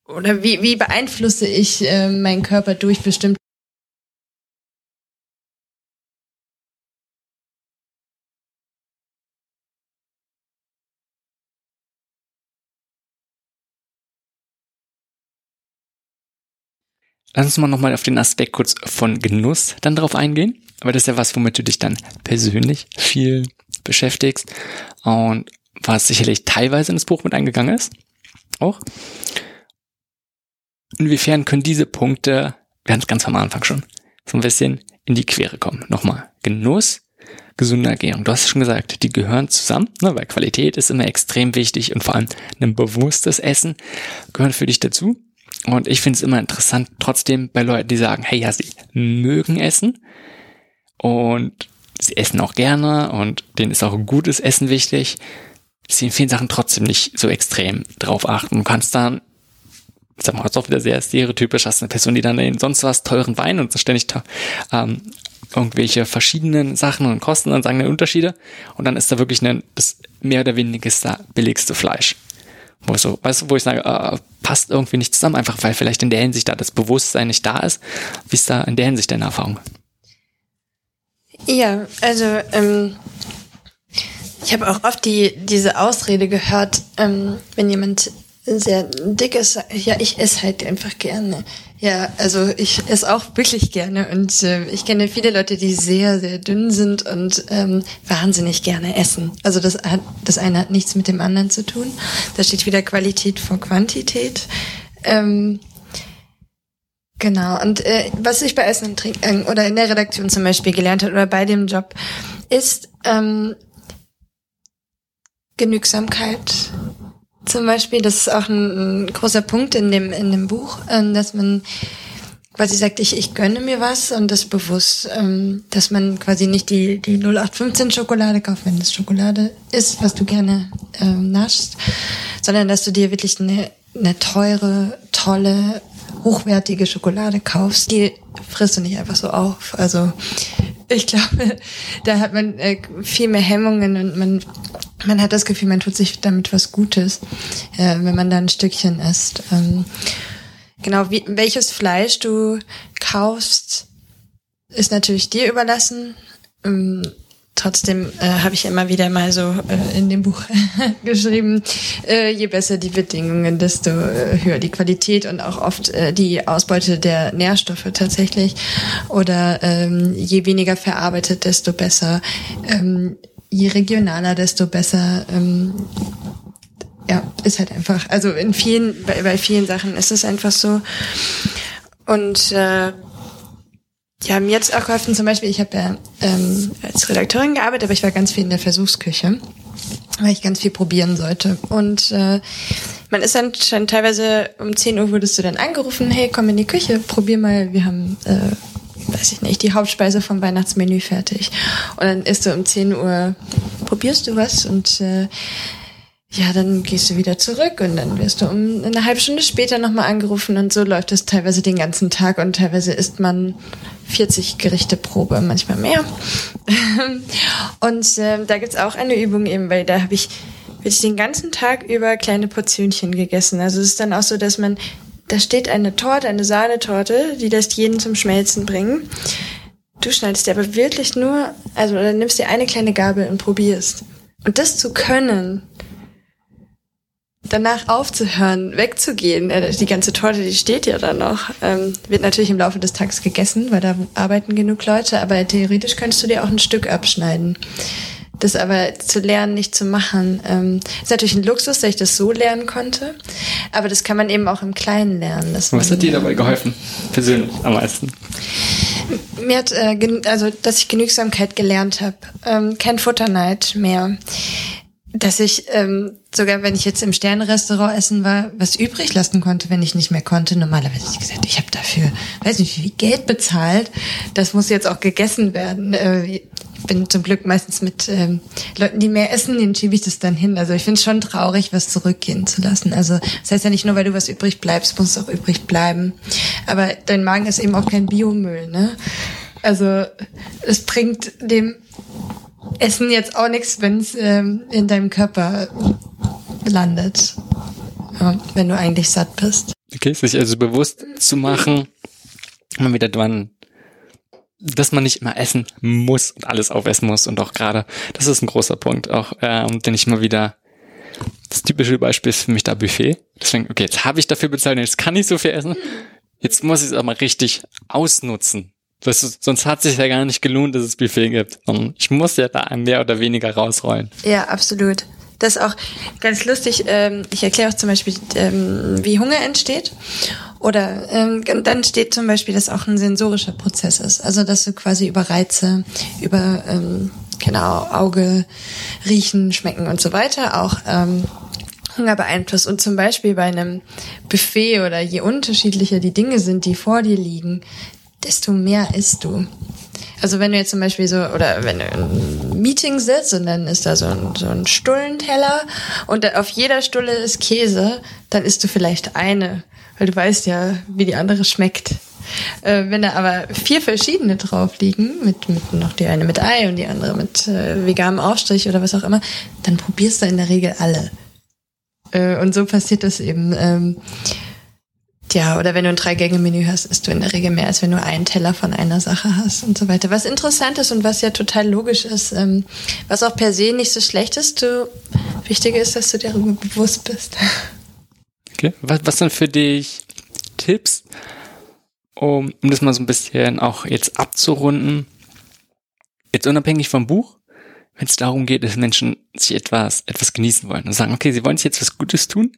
oder wie, wie beeinflusse ich äh, meinen Körper durch bestimmte Lass uns mal nochmal auf den Aspekt kurz von Genuss dann drauf eingehen. Aber das ist ja was, womit du dich dann persönlich viel beschäftigst und was sicherlich teilweise in das Buch mit eingegangen ist. Auch. Inwiefern können diese Punkte, es ganz am Anfang schon, so ein bisschen in die Quere kommen. Nochmal, Genuss, gesunde Ernährung. Du hast schon gesagt, die gehören zusammen, ne, weil Qualität ist immer extrem wichtig und vor allem ein bewusstes Essen gehören für dich dazu. Und ich finde es immer interessant, trotzdem bei Leuten, die sagen, hey, ja, sie mögen essen und sie essen auch gerne und denen ist auch gutes Essen wichtig, sie in vielen Sachen trotzdem nicht so extrem drauf achten. Du kannst dann, ich sag mal, jetzt auch wieder sehr stereotypisch, hast eine Person, die dann in sonst was teuren Wein und so ständig ähm, irgendwelche verschiedenen Sachen und Kosten und sagen dann Unterschiede und dann ist da wirklich ein, das mehr oder weniger billigste Fleisch. Wo ich so, weißt du, wo ich sage, äh, passt irgendwie nicht zusammen, einfach weil vielleicht in der Hinsicht da das Bewusstsein nicht da ist. Wie ist da in der Hinsicht deine Erfahrung? Ja, also ähm, ich habe auch oft die diese Ausrede gehört, ähm, wenn jemand sehr dick ist, ja, ich esse halt einfach gerne. Ja, also ich esse auch wirklich gerne und äh, ich kenne viele Leute, die sehr, sehr dünn sind und ähm, wahnsinnig gerne essen. Also das hat, das eine hat nichts mit dem anderen zu tun. Da steht wieder Qualität vor Quantität. Ähm, genau. Und äh, was ich bei Essen und Trinken äh, oder in der Redaktion zum Beispiel gelernt habe oder bei dem Job, ist ähm, Genügsamkeit zum Beispiel, das ist auch ein, ein großer Punkt in dem, in dem Buch, ähm, dass man quasi sagt, ich, ich gönne mir was und das bewusst, ähm, dass man quasi nicht die, die 0815 Schokolade kauft, wenn das Schokolade ist, was du gerne ähm, naschst, sondern dass du dir wirklich eine, eine teure, tolle, hochwertige Schokolade kaufst. Die frisst du nicht einfach so auf. Also ich glaube, <laughs> da hat man äh, viel mehr Hemmungen und man man hat das Gefühl, man tut sich damit was Gutes, äh, wenn man da ein Stückchen isst. Ähm, genau, wie, welches Fleisch du kaufst, ist natürlich dir überlassen. Ähm, trotzdem äh, habe ich immer wieder mal so äh, in dem Buch <laughs> geschrieben, äh, je besser die Bedingungen, desto äh, höher die Qualität und auch oft äh, die Ausbeute der Nährstoffe tatsächlich. Oder ähm, je weniger verarbeitet, desto besser. Ähm, je regionaler, desto besser. Ähm, ja, ist halt einfach. Also in vielen, bei, bei vielen Sachen ist es einfach so. Und äh, ja, mir jetzt auch geholfen, zum Beispiel, ich habe ja ähm, als Redakteurin gearbeitet, aber ich war ganz viel in der Versuchsküche, weil ich ganz viel probieren sollte. Und äh, man ist dann schon teilweise um 10 Uhr wurdest du dann angerufen, hey, komm in die Küche, probier mal, wir haben, äh, weiß ich nicht, die Hauptspeise vom Weihnachtsmenü fertig. Und dann isst du um 10 Uhr, probierst du was und äh, ja, dann gehst du wieder zurück und dann wirst du um eine halbe Stunde später nochmal angerufen und so läuft es teilweise den ganzen Tag und teilweise isst man 40 Gerichte Probe, manchmal mehr. <laughs> und äh, da gibt's auch eine Übung eben, weil da habe ich wirklich den ganzen Tag über kleine Portionchen gegessen. Also es ist dann auch so, dass man, da steht eine Torte, eine Sahnetorte, die lässt jeden zum Schmelzen bringen. Du schneidest dir aber wirklich nur, also oder nimmst dir eine kleine Gabel und probierst. Und das zu können, danach aufzuhören, wegzugehen, äh, die ganze Torte, die steht ja dann noch, ähm, wird natürlich im Laufe des Tages gegessen, weil da arbeiten genug Leute, aber theoretisch könntest du dir auch ein Stück abschneiden. Das aber zu lernen, nicht zu machen, ähm, ist natürlich ein Luxus, dass ich das so lernen konnte. Aber das kann man eben auch im Kleinen lernen. Was hat dir dabei geholfen, persönlich am meisten? Mir hat, äh, also, dass ich Genügsamkeit gelernt habe. Ähm, kein Futterneid mehr dass ich ähm, sogar, wenn ich jetzt im Sternrestaurant essen war, was übrig lassen konnte, wenn ich nicht mehr konnte. Normalerweise ich gesagt, ich habe dafür, weiß nicht, wie viel Geld bezahlt. Das muss jetzt auch gegessen werden. Äh, ich bin zum Glück meistens mit ähm, Leuten, die mehr essen, denen schiebe ich das dann hin. Also ich finde es schon traurig, was zurückgehen zu lassen. Also das heißt ja nicht nur, weil du was übrig bleibst, muss auch übrig bleiben. Aber dein Magen ist eben auch kein Biomüll, ne? Also es bringt dem Essen jetzt auch nichts, wenn es ähm, in deinem Körper landet. Ja, wenn du eigentlich satt bist. Okay, sich also bewusst zu machen, immer wieder dran, dass man nicht immer essen muss und alles aufessen muss und auch gerade, das ist ein großer Punkt, auch ähm, den ich immer wieder das typische Beispiel ist für mich da Buffet. Deswegen, okay, jetzt habe ich dafür bezahlt, jetzt kann ich so viel essen. Jetzt muss ich es aber mal richtig ausnutzen. Ist, sonst hat es sich ja gar nicht gelohnt, dass es Buffet gibt. Ich muss ja da mehr oder weniger rausrollen. Ja, absolut. Das ist auch ganz lustig. Ähm, ich erkläre auch zum Beispiel, ähm, wie Hunger entsteht. Oder ähm, dann steht zum Beispiel, dass auch ein sensorischer Prozess ist. Also dass du quasi über Reize, über genau Auge, Riechen, Schmecken und so weiter auch Hunger beeinflusst. Und zum Beispiel bei einem Buffet oder je unterschiedlicher die Dinge sind, die vor dir liegen, desto mehr isst du. Also wenn du jetzt zum Beispiel so, oder wenn du im Meeting sitzt und dann ist da so ein, so ein Stullenteller und auf jeder Stulle ist Käse, dann isst du vielleicht eine, weil du weißt ja, wie die andere schmeckt. Äh, wenn da aber vier verschiedene drauf liegen, mit, mit noch die eine mit Ei und die andere mit äh, veganem Aufstrich oder was auch immer, dann probierst du in der Regel alle. Äh, und so passiert das eben. Ähm, ja, oder wenn du ein Drei-Gänge-Menü hast, isst du in der Regel mehr, als wenn du einen Teller von einer Sache hast und so weiter. Was interessant ist und was ja total logisch ist, ähm, was auch per se nicht so schlecht ist, du, wichtiger ist, dass du dir darüber bewusst bist. Okay, was, was sind für dich Tipps, um, um das mal so ein bisschen auch jetzt abzurunden? Jetzt unabhängig vom Buch, wenn es darum geht, dass Menschen sich etwas, etwas genießen wollen und sagen, okay, sie wollen sich jetzt was Gutes tun,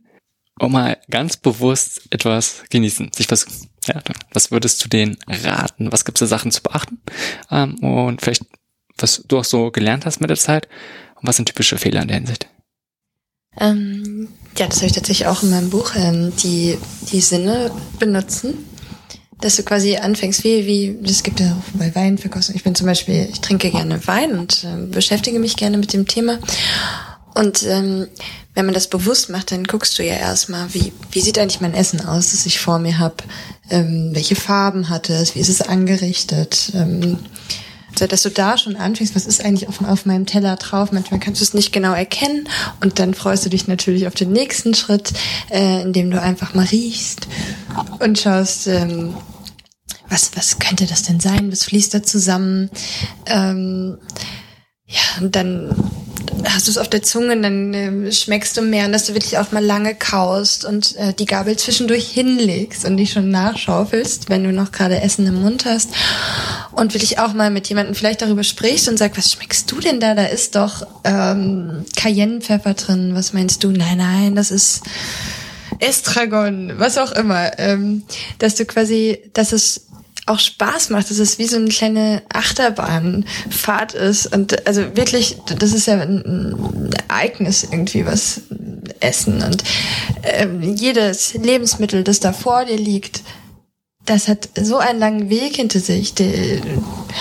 auch mal ganz bewusst etwas genießen. Sich was, ja, was würdest du denen raten? Was gibt es da Sachen zu beachten? Ähm, und vielleicht, was du auch so gelernt hast mit der Zeit und was sind typische Fehler in der Hinsicht? Ähm, ja, das habe ich tatsächlich auch in meinem Buch, ähm, die, die Sinne benutzen. Dass du quasi anfängst, wie, wie, das gibt ja auch bei Weinverkostung. Ich bin zum Beispiel, ich trinke gerne Wein und äh, beschäftige mich gerne mit dem Thema. Und ähm, wenn man das bewusst macht, dann guckst du ja erstmal, wie, wie sieht eigentlich mein Essen aus, das ich vor mir habe, ähm, welche Farben hat es, wie ist es angerichtet, ähm, so dass du da schon anfängst, was ist eigentlich auf, auf meinem Teller drauf. Manchmal kannst du es nicht genau erkennen und dann freust du dich natürlich auf den nächsten Schritt, äh, indem du einfach mal riechst und schaust, ähm, was, was könnte das denn sein? Was fließt da zusammen? Ähm, ja, und dann hast du es auf der Zunge, und dann äh, schmeckst du mehr, und dass du wirklich auch mal lange kaust und äh, die Gabel zwischendurch hinlegst und dich schon nachschaufelst, wenn du noch gerade Essen im Mund hast. Und wirklich auch mal mit jemandem vielleicht darüber sprichst und sagst, was schmeckst du denn da? Da ist doch ähm, Cayennepfeffer drin. Was meinst du? Nein, nein, das ist Estragon, was auch immer. Ähm, dass du quasi, dass es auch Spaß macht, dass es wie so eine kleine Achterbahnfahrt ist. Und also wirklich, das ist ja ein Ereignis irgendwie, was Essen. Und ähm, jedes Lebensmittel, das da vor dir liegt, das hat so einen langen Weg hinter sich.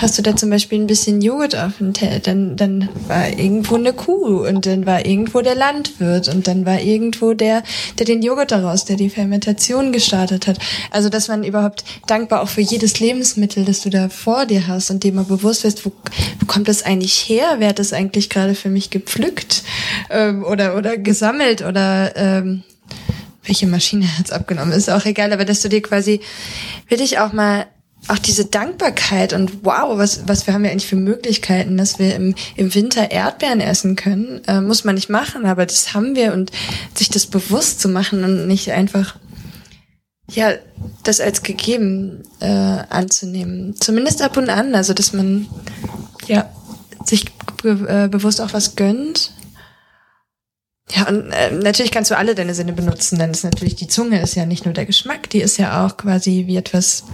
Hast du da zum Beispiel ein bisschen Joghurt auf dem Teller, dann, dann war irgendwo eine Kuh und dann war irgendwo der Landwirt und dann war irgendwo der, der den Joghurt daraus, der die Fermentation gestartet hat. Also, dass man überhaupt dankbar auch für jedes Lebensmittel, das du da vor dir hast und dem mal bewusst wirst, wo, wo kommt das eigentlich her? Wer hat das eigentlich gerade für mich gepflückt ähm, oder, oder gesammelt oder ähm, welche Maschine hat's abgenommen, ist auch egal, aber dass du dir quasi wirklich auch mal auch diese Dankbarkeit und wow, was, was wir haben ja eigentlich für Möglichkeiten, dass wir im, im Winter Erdbeeren essen können, äh, muss man nicht machen, aber das haben wir und sich das bewusst zu machen und nicht einfach, ja, das als gegeben äh, anzunehmen. Zumindest ab und an, also dass man, ja, sich be äh, bewusst auch was gönnt ja, und äh, natürlich kannst du alle deine Sinne benutzen, denn es ist natürlich die Zunge ist ja nicht nur der Geschmack, die ist ja auch quasi wie etwas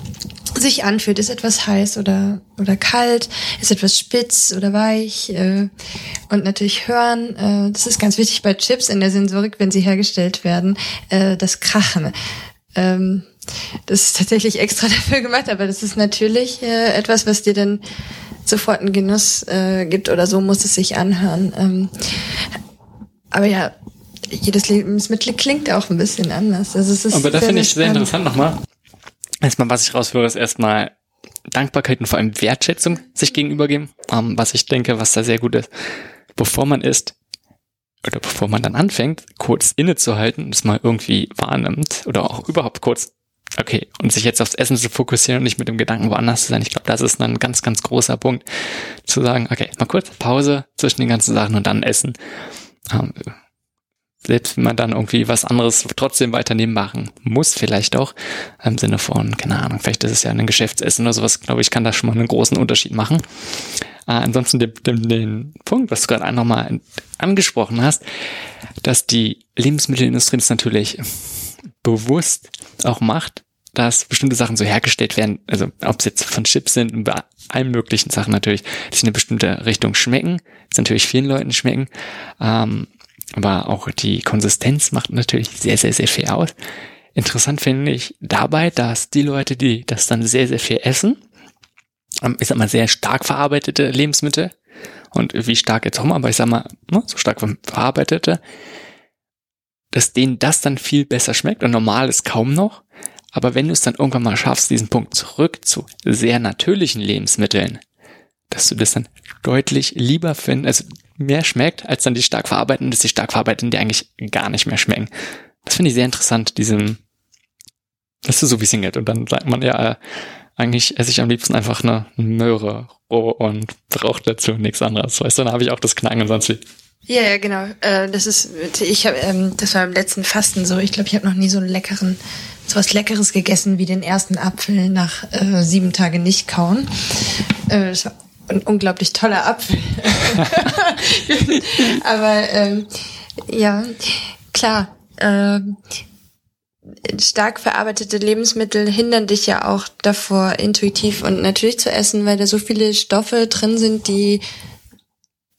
sich anfühlt, ist etwas heiß oder oder kalt, ist etwas spitz oder weich äh, und natürlich hören, äh, das ist ganz wichtig bei Chips in der Sensorik, wenn sie hergestellt werden, äh, das Krachen. Ähm, das ist tatsächlich extra <laughs> dafür gemacht, aber das ist natürlich äh, etwas, was dir dann sofort einen Genuss äh, gibt oder so muss es sich anhören. Ähm, aber ja, jedes Lebensmittel klingt auch ein bisschen anders. Also es ist Aber da finde ich sehr interessant nochmal. Erstmal, was ich raushöre, ist erstmal Dankbarkeit und vor allem Wertschätzung sich gegenübergeben. Um, ähm, was ich denke, was da sehr gut ist. Bevor man isst, oder bevor man dann anfängt, kurz innezuhalten und es mal irgendwie wahrnimmt oder auch überhaupt kurz, okay, und sich jetzt aufs Essen zu fokussieren und nicht mit dem Gedanken woanders zu sein. Ich glaube, das ist dann ein ganz, ganz großer Punkt, zu sagen, okay, mal kurz Pause zwischen den ganzen Sachen und dann essen selbst wenn man dann irgendwie was anderes trotzdem weiternehmen machen muss, vielleicht auch im Sinne von, keine Ahnung, vielleicht ist es ja ein Geschäftsessen oder sowas, glaube ich, kann da schon mal einen großen Unterschied machen. Äh, ansonsten den, den, den Punkt, was du gerade einfach mal angesprochen hast, dass die Lebensmittelindustrie das natürlich bewusst auch macht, dass bestimmte Sachen so hergestellt werden, also ob es jetzt von Chips sind allen möglichen Sachen natürlich, die in eine bestimmte Richtung schmecken, das natürlich vielen Leuten schmecken, ähm, aber auch die Konsistenz macht natürlich sehr, sehr, sehr viel aus. Interessant finde ich dabei, dass die Leute, die das dann sehr, sehr viel essen, ähm, ich sag mal, sehr stark verarbeitete Lebensmittel, und wie stark jetzt auch mal, aber ich sag mal, ne, so stark verarbeitete, dass denen das dann viel besser schmeckt. Und normal ist kaum noch, aber wenn du es dann irgendwann mal schaffst, diesen Punkt zurück zu sehr natürlichen Lebensmitteln, dass du das dann deutlich lieber findest, also mehr schmeckt, als dann die stark verarbeitenden, dass die stark verarbeitenden die eigentlich gar nicht mehr schmecken. Das finde ich sehr interessant, diesem, das ist so wie Single. Und dann sagt man, ja, äh, eigentlich esse ich am liebsten einfach eine Möhre roh und braucht dazu nichts anderes. Weißt du, dann habe ich auch das Knacken und sonst wie. Ja, ja, genau. Äh, das ist, ich habe, ähm, das war im letzten Fasten so. Ich glaube, ich habe noch nie so einen leckeren so was Leckeres gegessen wie den ersten Apfel nach äh, sieben Tage nicht kauen. Äh, das war ein unglaublich toller Apfel. <laughs> Aber ähm, ja, klar. Äh, stark verarbeitete Lebensmittel hindern dich ja auch davor, intuitiv und natürlich zu essen, weil da so viele Stoffe drin sind, die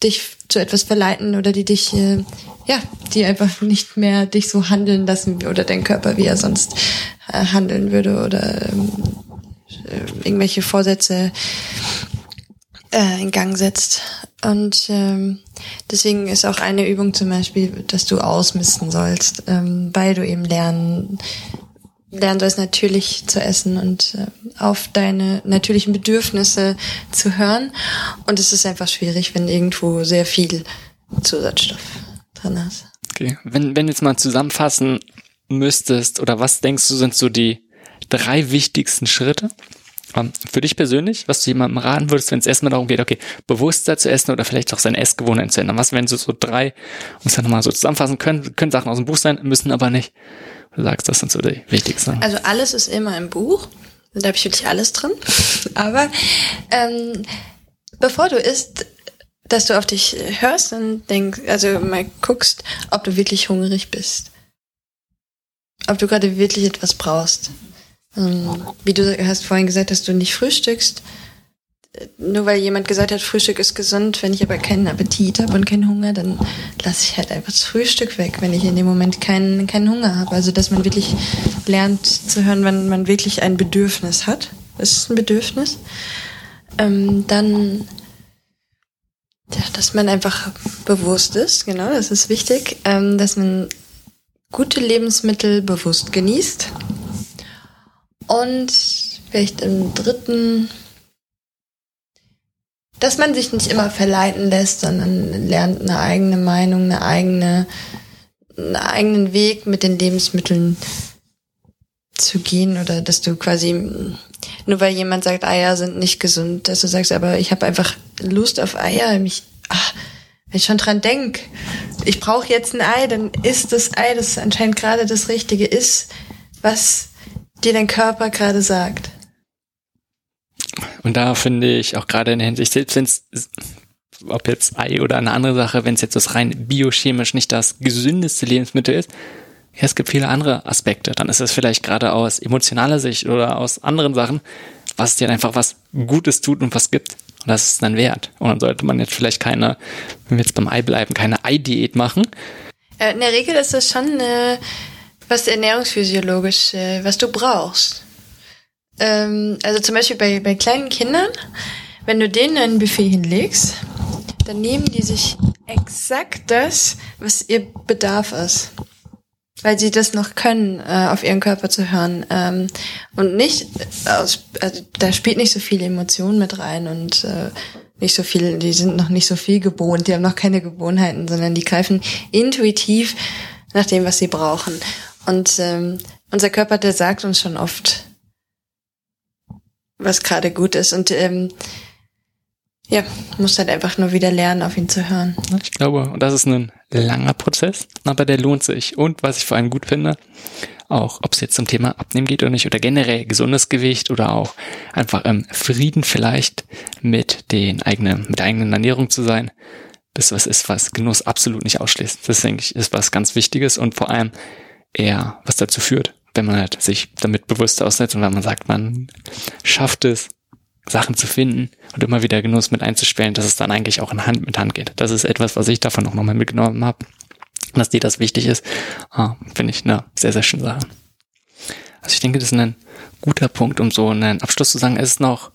dich zu etwas verleiten oder die dich, äh, ja, die einfach nicht mehr dich so handeln lassen oder dein Körper, wie er sonst äh, handeln würde oder ähm, äh, irgendwelche Vorsätze äh, in Gang setzt. Und ähm, deswegen ist auch eine Übung zum Beispiel, dass du ausmisten sollst, ähm, weil du eben lernen lernen sollst, natürlich zu essen und äh, auf deine natürlichen Bedürfnisse zu hören. Und es ist einfach schwierig, wenn irgendwo sehr viel Zusatzstoff drin ist. Okay, wenn, wenn jetzt mal zusammenfassen müsstest, oder was denkst du, sind so die drei wichtigsten Schritte, Ähm, für dich persönlich, was du jemandem raten würdest, wenn es erstmal darum geht, okay, bewusster zu essen oder vielleicht auch seine Essgewohnheiten zu ändern? Was wären so, so drei, es dann nochmal so zusammenfassen, können, können Sachen aus dem Buch sein, müssen aber nicht. Du sagst, das sind so die wichtigsten. Also alles ist immer im Buch. Da habe ich wirklich alles drin. <laughs> Aber ähm, bevor du isst, dass du auf dich hörst und denkst, also mal guckst, ob du wirklich hungrig bist. Ob du gerade wirklich etwas brauchst. Ähm, wie du hast vorhin gesagt, dass du nicht frühstückst. Nur weil jemand gesagt hat, Frühstück ist gesund, wenn ich aber keinen Appetit habe und keinen Hunger, dann lasse ich halt einfach das Frühstück weg, wenn ich in dem Moment keinen, keinen Hunger habe. Also dass man wirklich lernt zu hören, wann man wirklich ein Bedürfnis hat. Das ist ein Bedürfnis. Ähm, dann ja, dass man einfach bewusst ist, genau, das ist wichtig, ähm, dass man gute Lebensmittel bewusst genießt. Und vielleicht im dritten, dass man sich nicht immer verleiten lässt, sondern lernt eine eigene Meinung, eine eigene, einen eigenen Weg mit den Lebensmitteln zu gehen oder dass du quasi nur weil jemand sagt, Eier sind nicht gesund, dass du sagst, aber ich habe einfach Lust auf Eier, mich ach, wenn ich schon dran denk, ich brauche jetzt ein Ei, dann ist das Ei, das anscheinend gerade das Richtige ist, was dir dein Körper gerade sagt. Und da finde ich auch gerade in der Hinsicht, selbst wenn es, ob jetzt Ei oder eine andere Sache, wenn es jetzt das rein biochemisch nicht das gesündeste Lebensmittel ist, ja, es gibt viele andere Aspekte. Dann ist es vielleicht gerade aus emotionaler Sicht oder aus anderen Sachen, was dir einfach was Gutes tut und was gibt. Und das ist dann wert. Und dann sollte man jetzt vielleicht keine, wenn wir jetzt beim Ei bleiben, keine Ei-Diät machen. Äh, in der Regel ist das schon äh, was ernährungsphysiologisch, äh, was du brauchst. Ähm, also zum Beispiel bei, bei kleinen Kindern, wenn du denen ein Buffet hinlegst, dann nehmen die sich exakt das, was ihr Bedarf ist weil sie das noch können, äh, auf ihren Körper zu hören. Ähm, und nicht, aus, also da spielt nicht so viel Emotion mit rein und äh, nicht so viel, die sind noch nicht so viel gewohnt, die haben noch keine Gewohnheiten, sondern die greifen intuitiv nach dem, was sie brauchen. Und ähm, unser Körper, der sagt uns schon oft, was gerade gut ist. Und ähm, ja, muss halt einfach nur wieder lernen, auf ihn zu hören. Ich glaube, und das ist ein langer Prozess, aber der lohnt sich. Und was ich vor allem gut finde, auch ob es jetzt zum Thema Abnehmen geht oder nicht, oder generell gesundes Gewicht oder auch einfach im Frieden vielleicht mit den eigenen, mit der eigenen Ernährung zu sein, das was ist, was Genuss absolut nicht ausschließt. Das denke ich, ist was ganz Wichtiges und vor allem eher was dazu führt, wenn man halt sich damit bewusst aussetzt und wenn man sagt, man schafft es, Sachen zu finden und immer wieder Genuss mit einzusperren, dass es dann eigentlich auch in Hand mit Hand geht. Das ist etwas, was ich davon auch nochmal mitgenommen habe. Dass dir das wichtig ist, ah, finde ich eine sehr, sehr schöne Sache. Also ich denke, das ist ein guter Punkt, um so einen Abschluss zu sagen. Es ist noch,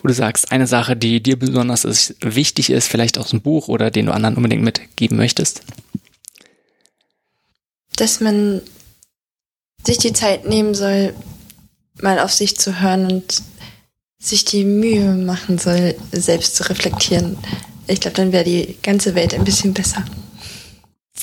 wo du sagst, eine Sache, die dir besonders ist, wichtig ist, vielleicht aus dem Buch oder den du anderen unbedingt mitgeben möchtest? Dass man sich die Zeit nehmen soll, mal auf sich zu hören und sich die Mühe machen soll, selbst zu reflektieren. Ich glaube, dann wäre die ganze Welt ein bisschen besser.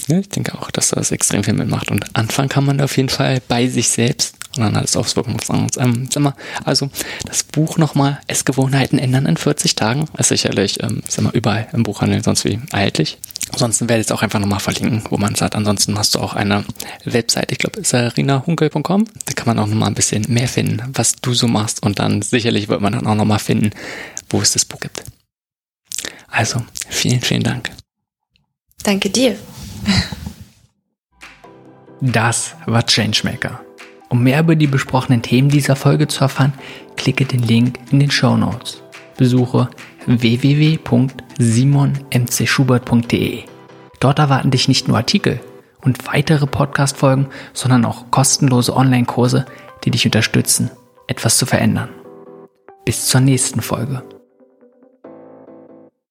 Ja, ich denke auch, dass das extrem viel mitmacht. Und anfangen kann man auf jeden Fall bei sich selbst und dann alles Auswirkungen auf anderes. Ähm, sag mal, also das Buch nochmal, Essgewohnheiten ändern in 40 Tagen, ist sicherlich, ähm, sag mal, überall im Buchhandel sonst wie erhältlich. Ansonsten werde ich es auch einfach nochmal verlinken, wo man es hat. Ansonsten hast du auch eine Website, ich glaube, sarinahunkel.com. Da kann man auch nochmal ein bisschen mehr finden, was du so machst. Und dann sicherlich wird man dann auch nochmal finden, wo es das Buch gibt. Also, vielen, vielen Dank. Danke dir. Das war Changemaker. Um mehr über die besprochenen Themen dieser Folge zu erfahren, klicke den Link in den Show Notes. Besuche www.simonmcschubert.de. Dort erwarten dich nicht nur Artikel und weitere Podcast-Folgen, sondern auch kostenlose Online-Kurse, die dich unterstützen, etwas zu verändern. Bis zur nächsten Folge.